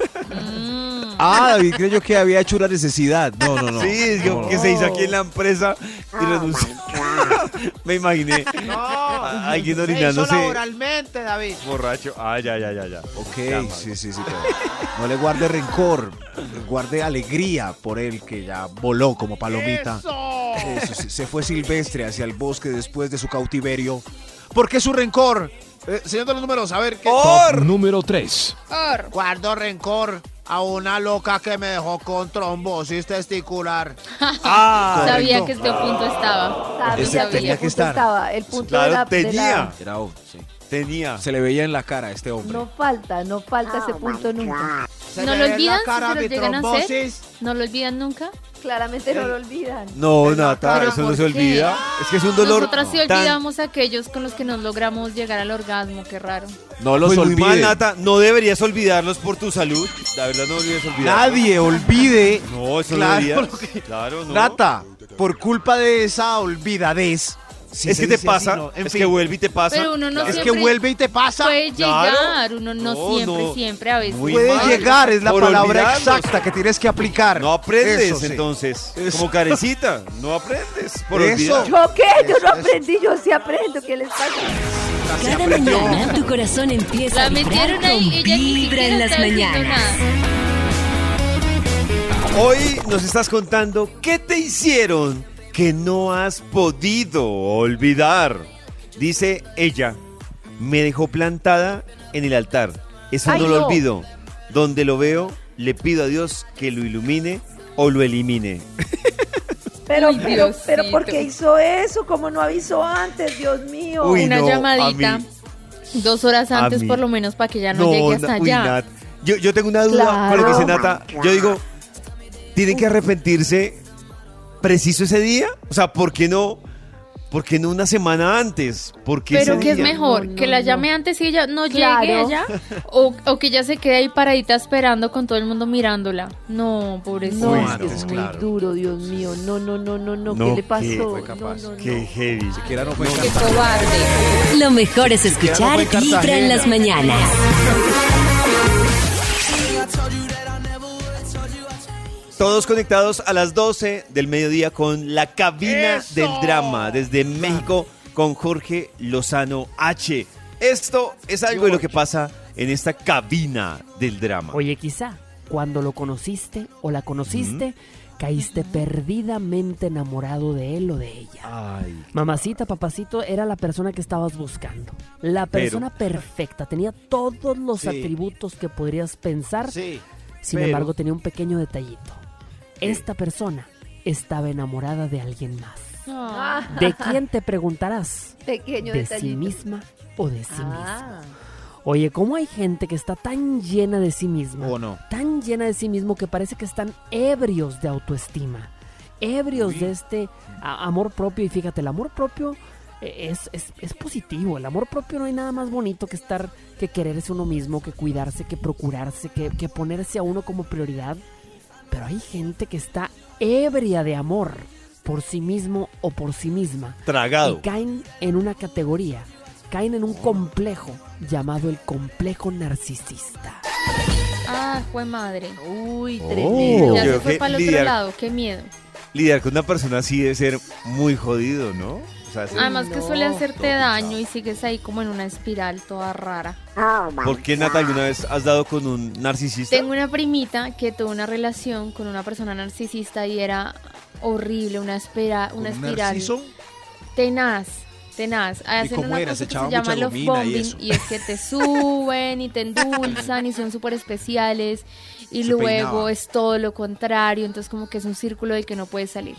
Ah, David creyó que había hecho una necesidad. No, no, no. Sí, es que, No, no. que se hizo aquí en la empresa y renunció. Me imaginé. No. Alguien Se hizo orinándose laboralmente, David. borracho. Ah, ya, ya, ya, ya. Ok, sí, sí, sí. no le guarde rencor, guarde alegría por él que ya voló como palomita. ¡Eso! Eso, se fue silvestre hacia el bosque después de su cautiverio. ¿Por qué su rencor? Eh, señor de los números, a ver qué. Top número 3. Guardo rencor a una loca que me dejó con trombosis testicular. Ah, Sabía que este punto estaba. Sabía Ese que tenía que estar. estaba. El punto claro, de la- de la- tenía. Era obvio, sí. Tenía. Se le veía en la cara a este hombre. No falta, no falta ese punto nunca. Se ¿No lo olvidan la cara se los llegan a hacer? ¿No lo olvidan nunca? Claramente no lo olvidan. No, Nata, Pero eso no ¿por se olvida. Es que es un dolor. Nosotras sí tan- olvidamos a aquellos con los que nos logramos llegar al orgasmo, qué raro. No los Pues muy olvide. mal, Nata. No deberías olvidarlos por tu salud. La verdad, no olvides olvidarlos. Nadie olvide. No, eso Claro, no deberías. lo que- Claro, no. Nata, por culpa de esa olvidadez. Si es que te así, pasa. no, en es fin. que vuelve y te pasa. Pero uno no Es que vuelve y te pasa. puede Claro. llegar, uno no, No, siempre, no. siempre, a veces. Muy Puede mal. llegar, es la Por palabra olvidarlos. exacta que tienes que aplicar. No aprendes, Eso entonces. Eso. Como carecita. No aprendes. Por Eso. olvidar. ¿Yo qué? Yo no aprendí, yo sí aprendo. ¿Qué les pasa? Cada mañana tu corazón empieza La a vibrar ahí, con ella ni vibra en las mañanas. Hoy nos estás contando qué te hicieron que no has podido olvidar. Dice ella, me dejó plantada en el altar. Eso Ay, no lo no. olvido. Donde lo veo, le pido a Dios que lo ilumine o lo elimine. Pero, Uy, pero, ¿por qué hizo eso? Como no avisó antes, Dios mío. Uy, Una no, llamadita, mí- dos horas antes por lo menos para que ya no, llegue hasta uy, allá. Nat. Yo, yo tengo una duda con lo que dice Claro. Nata. Yo digo, ¿tienen que arrepentirse preciso ese día? O sea, ¿por qué no? ¿Por qué no una semana antes? ¿Por qué Pero ¿qué es mejor? No, ¿Que la no. llame antes y ella no Claro. llegue allá? O, ¿O que ella se quede ahí paradita esperando con todo el mundo mirándola? No, pobrecita. No, es que muy claro. duro, Dios mío. No, no, no, no, no. ¿Qué le ¿qué? pasó? Fue capaz. No, no, no. Qué heavy. Siquiera no fue Qué cobarde. Lo mejor es escuchar Vibra en las mañanas. Todos conectados a las 12 del mediodía con la cabina ¡Eso! del drama desde México con Jorge Lozano H. Esto es algo de lo que pasa en esta cabina del drama. Oye, quizá cuando lo conociste o la conociste, caíste perdidamente enamorado de él o de ella. Ay, Mamacita, papacito, era la persona que estabas buscando. La Pero- persona perfecta. Tenía todos los Sí. atributos que podrías pensar. Sí. Sin pero- embargo, tenía un pequeño detallito. Esta persona estaba enamorada de alguien más. Ah, ¿De quién te preguntarás? pequeño ¿De detallito. sí misma o de sí mismo? Ah, Oye, ¿cómo hay gente que está tan llena de sí misma? ¿O no? Tan llena de sí mismo que parece que están ebrios de autoestima. Ebrios de este amor propio. Y fíjate, el amor propio eh, es, es- es positivo. El amor propio no hay nada más bonito que estar, que quererse uno mismo, que cuidarse, que procurarse, que, que ponerse a uno como prioridad. Pero hay gente que está ebria de amor por sí mismo o por sí misma. Tragado. Y caen en una categoría, caen en un complejo llamado el complejo narcisista. Ah, fue madre. Uy, Oh. tremendo. Ya se fue para el otro lidiar- lado, qué miedo. Lidiar con una persona así debe ser muy jodido, ¿no? O sea, ser- Además que suele hacerte daño y sigues ahí como en una espiral toda rara. ¿Por qué, Nata, alguna vez has dado con un narcisista? Tengo una primita que tuvo una relación con una persona narcisista y era horrible, una espera, una ¿Un espiral narciso? tenaz, Tenaz. Hacen cómo una era? cosa ¿Se que se llama gomina y es que te suben y te endulzan y son súper especiales y Se luego peinaba. es todo lo contrario, entonces como que es un círculo del que no puedes salir.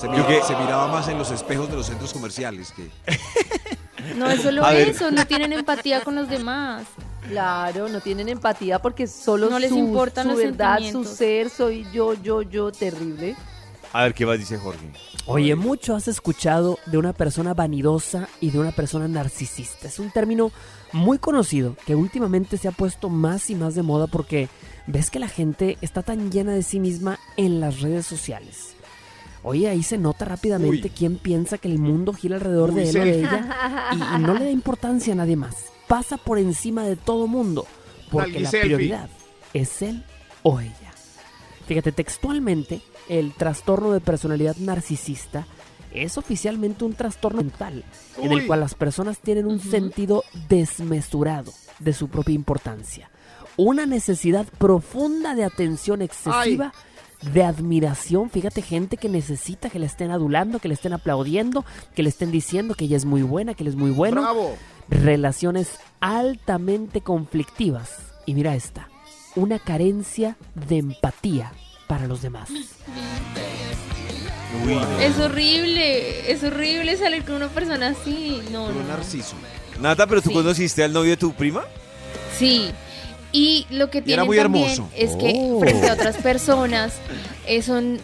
Se, miraba, se miraba más en los espejos de los centros comerciales que... No es solo A ver. eso, no tienen empatía con los demás. Claro, no tienen empatía porque solo No les su, importan su los verdad, su ser, soy yo, yo, yo, terrible. A ver qué más dice Jorge. Oye, mucho has escuchado de una persona vanidosa y de una persona narcisista. Es un término muy conocido que últimamente se ha puesto más y más de moda porque ves que la gente está tan llena de sí misma en las redes sociales. Oye, ahí se nota rápidamente Uy. quién piensa que el mundo gira alrededor de él o de ella y, y no le da importancia a nadie más. Pasa por encima de todo mundo porque la selfie. prioridad es él o ella. Fíjate, textualmente, el trastorno de personalidad narcisista es oficialmente un trastorno mental en el cual las personas tienen un sentido desmesurado de su propia importancia, una necesidad profunda de atención excesiva, de admiración. Fíjate, gente que necesita que le estén adulando, que le estén aplaudiendo, que le estén diciendo que ella es muy buena, que él es muy bueno. ¡Bravo! Relaciones altamente conflictivas. Y mira esta, una carencia de empatía para los demás. Es horrible, es horrible salir con una persona así. No, no. Narciso. Nata, ¿pero tú Sí. conociste al novio de tu prima? Sí. Y lo que muy también hermoso. es que Oh. frente a otras personas eh, son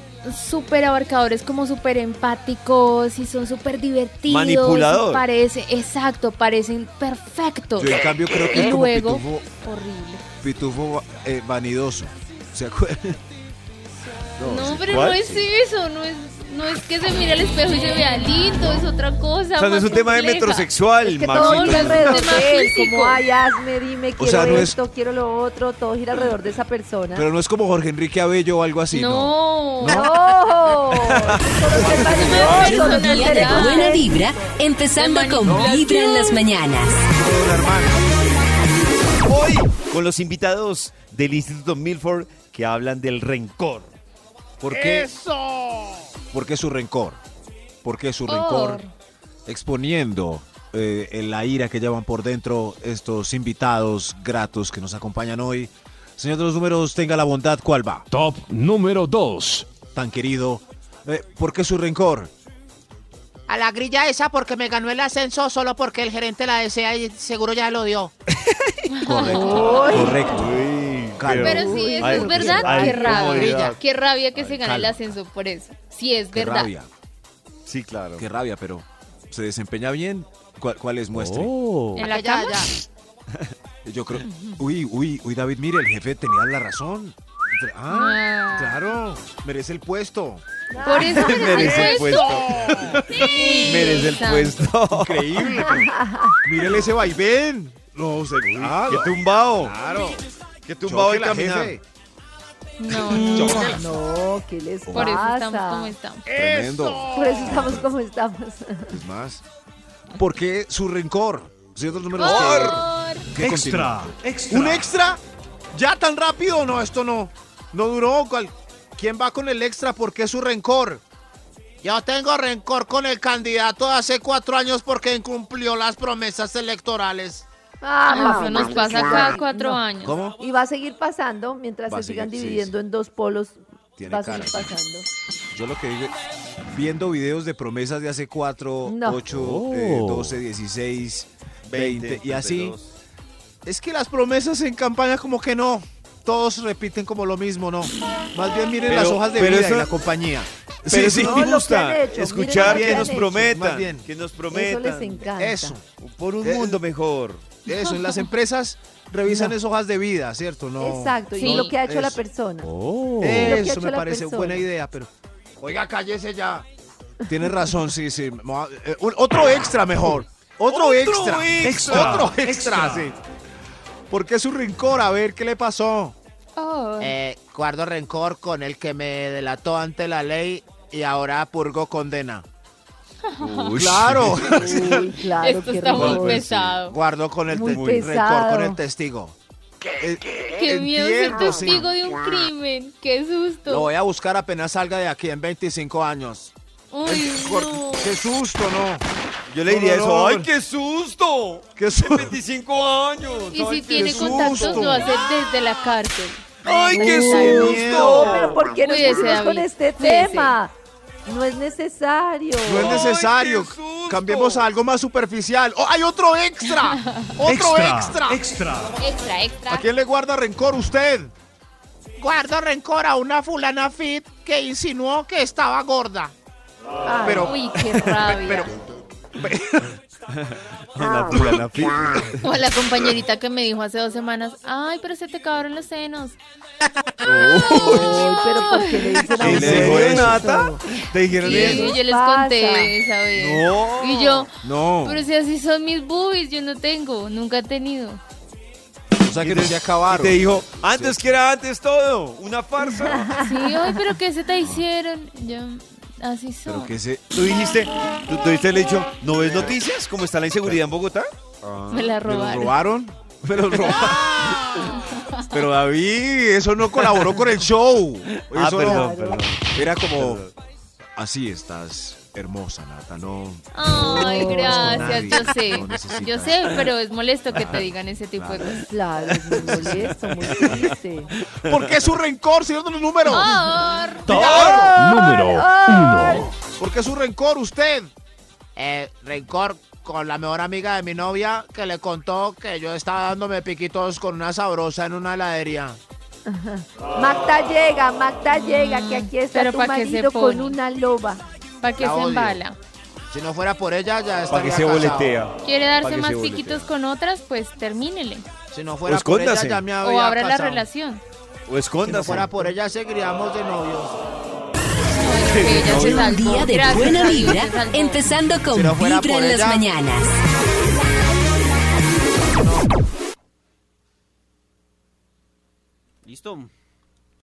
súper abarcadores, como súper empáticos y son súper divertidos. Manipulador. Parece, exacto, parecen perfectos. Yo en cambio creo que es como luego, pitufo, horrible. pitufo eh, vanidoso. ¿Se acuerdan? No, pero ¿Cuál? no es eso, no es, no es que se mire al espejo y se vea lindo, es otra cosa. O sea, no es un tema de metrosexual, Es que todo gira alrededor de él, como ay, hazme, dime, quiero sea, no es- esto, quiero lo otro, todo gira alrededor de esa persona. Pero no es como Jorge Enrique Abello o algo así, ¿no? No. ¡No! Un día de buena vibra, empezando con Vibra en las mañanas. Hoy con los invitados del Instituto Milford que hablan del rencor. ¿Por qué? ¡Eso! ¿Por qué su rencor? ¿Por qué su rencor? Exponiendo eh, en la ira que llevan por dentro estos invitados gratos que nos acompañan hoy. Señor de los números, tenga la bondad, ¿cuál va? Top número 2. Tan querido. Eh, ¿Por qué su rencor? A la grilla esa porque me ganó el ascenso solo porque el gerente la desea y seguro ya lo dio. Correcto. Correcto. Pero sí, eso Ay, es verdad, ay, qué rabia. comodidad. Qué rabia que se gane el ascenso por eso. Sí, es Qué verdad. rabia. Sí, claro. Qué rabia, pero ¿se desempeña bien? ¿Cuál, cuál es muestre? En la ya. Yo creo. Uy, uy, uy, David, mire, el jefe tenía la razón. Ah, Ah. claro, merece el puesto. Por eso Merece el puesto. Sí, Merece el puesto. Increíble. Mírele ese vaivén. No, se ah, Qué tumbado. Claro. Qué tumbado el Chóquela, caminar. jefe. No, no. No, ¿qué les pasa? Por eso estamos como estamos. Tremendo. Por eso estamos como estamos. Es más. ¿Por qué su rencor? Ciertos números Por- que, que Extra. ¿Un extra? ¿Ya tan rápido? No, esto no. No duró. ¿Cuál- ¿Quién va con el extra? ¿Por qué su rencor? Yo tengo rencor con el candidato de hace cuatro años porque incumplió las promesas electorales. Ah, eso nos pasa cada cuatro años. ¿Cómo? Y va a seguir pasando mientras Va se sigan seguir, sí, dividiendo en dos polos. Tiene Va a seguir cara. pasando. Yo lo que digo, viendo videos de promesas de hace 4, No. 8, Oh. 12, 16, 20, 20 y así. 32. Es que las promesas en campaña como que no. Todos repiten como lo mismo, ¿no? Más bien miren Pero- las hojas de vida eso- y la compañía. Pero eso No, nos lo que gusta. hecho, Escuchar que nos prometan. Bien. Que nos Eso prometan. les encanta. Eso. Por un Eh, mundo mejor. Eso, en las empresas revisan esas hojas de vida, ¿cierto? No. Exacto, Sí. y lo que ha hecho la persona. Oh. Eso me parece persona. buena idea, pero. Oiga, cállese ya. Tienes razón, sí, sí. Eh, otro extra mejor. Otro, Otro extra. extra. Otro extra, Extra. sí. ¿Por qué su rencor? A ver, ¿qué le pasó? Oh. Eh, guardo rencor con el que me delató ante la ley y ahora purgo condena. Uy. Claro. Uy, claro, Esto está muy pesado. Guardo con el Muy pesado. con el testigo. Eh, Qué miedo ser sí. testigo de un crimen. Qué susto. Lo voy a buscar apenas salga de aquí en 25 años. Uy, Eh, no. Qué susto, ¿no? Yo le diría No, eso. no, ¡Ay, qué susto! ¿Qué susto? 25 años. Y ¡Ay, si tiene susto! contactos, lo hace desde la cárcel. ¡Ay, qué No, susto! pero ¿por qué nos Cuídese, pusimos con este tema? No es necesario. No es necesario. Cambiemos a algo más superficial. ¡Oh, hay otro extra! ¡Otro extra! Extra. Extra, extra. ¿A quién le guarda rencor usted? Guardo rencor a una fulana fit que insinuó que estaba gorda. Ay, Pero- Uy, qué rabia. La. O a la compañerita que me dijo hace dos semanas, ay, pero se te acabaron los senos. Ay, pero ¿por qué le dicen a ¿Quién uno le dijo eso? Nata? ¿Te dijeron Sí, eso? yo les pasa? conté esa vez. No. Y yo, No. pero si así son mis boobies, yo no tengo, nunca he tenido. O sea que no se Y acabaron. te dijo, antes que era antes todo, una farsa. Sí, ay, pero ¿qué se te hicieron? Yo, así son. Pero que se... Tú dijiste, tú, tú dijiste el hecho, ¿no ves noticias? ¿Cómo está la inseguridad en Bogotá? Me la ¿Me los robaron. robaron? ¿Me los robaron? Pero David, eso no colaboró con el show. Ah, Eso perdón, no- perdón. Era como... Así estás hermosa, Nata, no... Ay, No, gracias, nadie. yo sé. No. Yo sé, pero es molesto que te digan ese tipo de cosas. Claro, es muy molesto, muy triste. ¿Por qué su rencor, señor de los números? Número uno. ¿Por qué su rencor usted? Eh, rencor con la mejor amiga de mi novia que le contó que yo estaba dándome piquitos con una sabrosa en una heladería. Magda llega, Magda llega, que aquí está Pero tu ¿pa' qué se marido con una loba. ¿Para La se odio. embala? Si no fuera por ella, ya Para que se casado. boletea. ¿Quiere darse que más piquitos con otras? Pues termínele. Si no fuera O por ella, escóndase. ya me O había abra la relación. O Si no escóndase. fuera por ella, seguiríamos de novios. Que ella se Un día de Gracias buena vibra, empezando con Si no Vibra en las mañanas. Listo.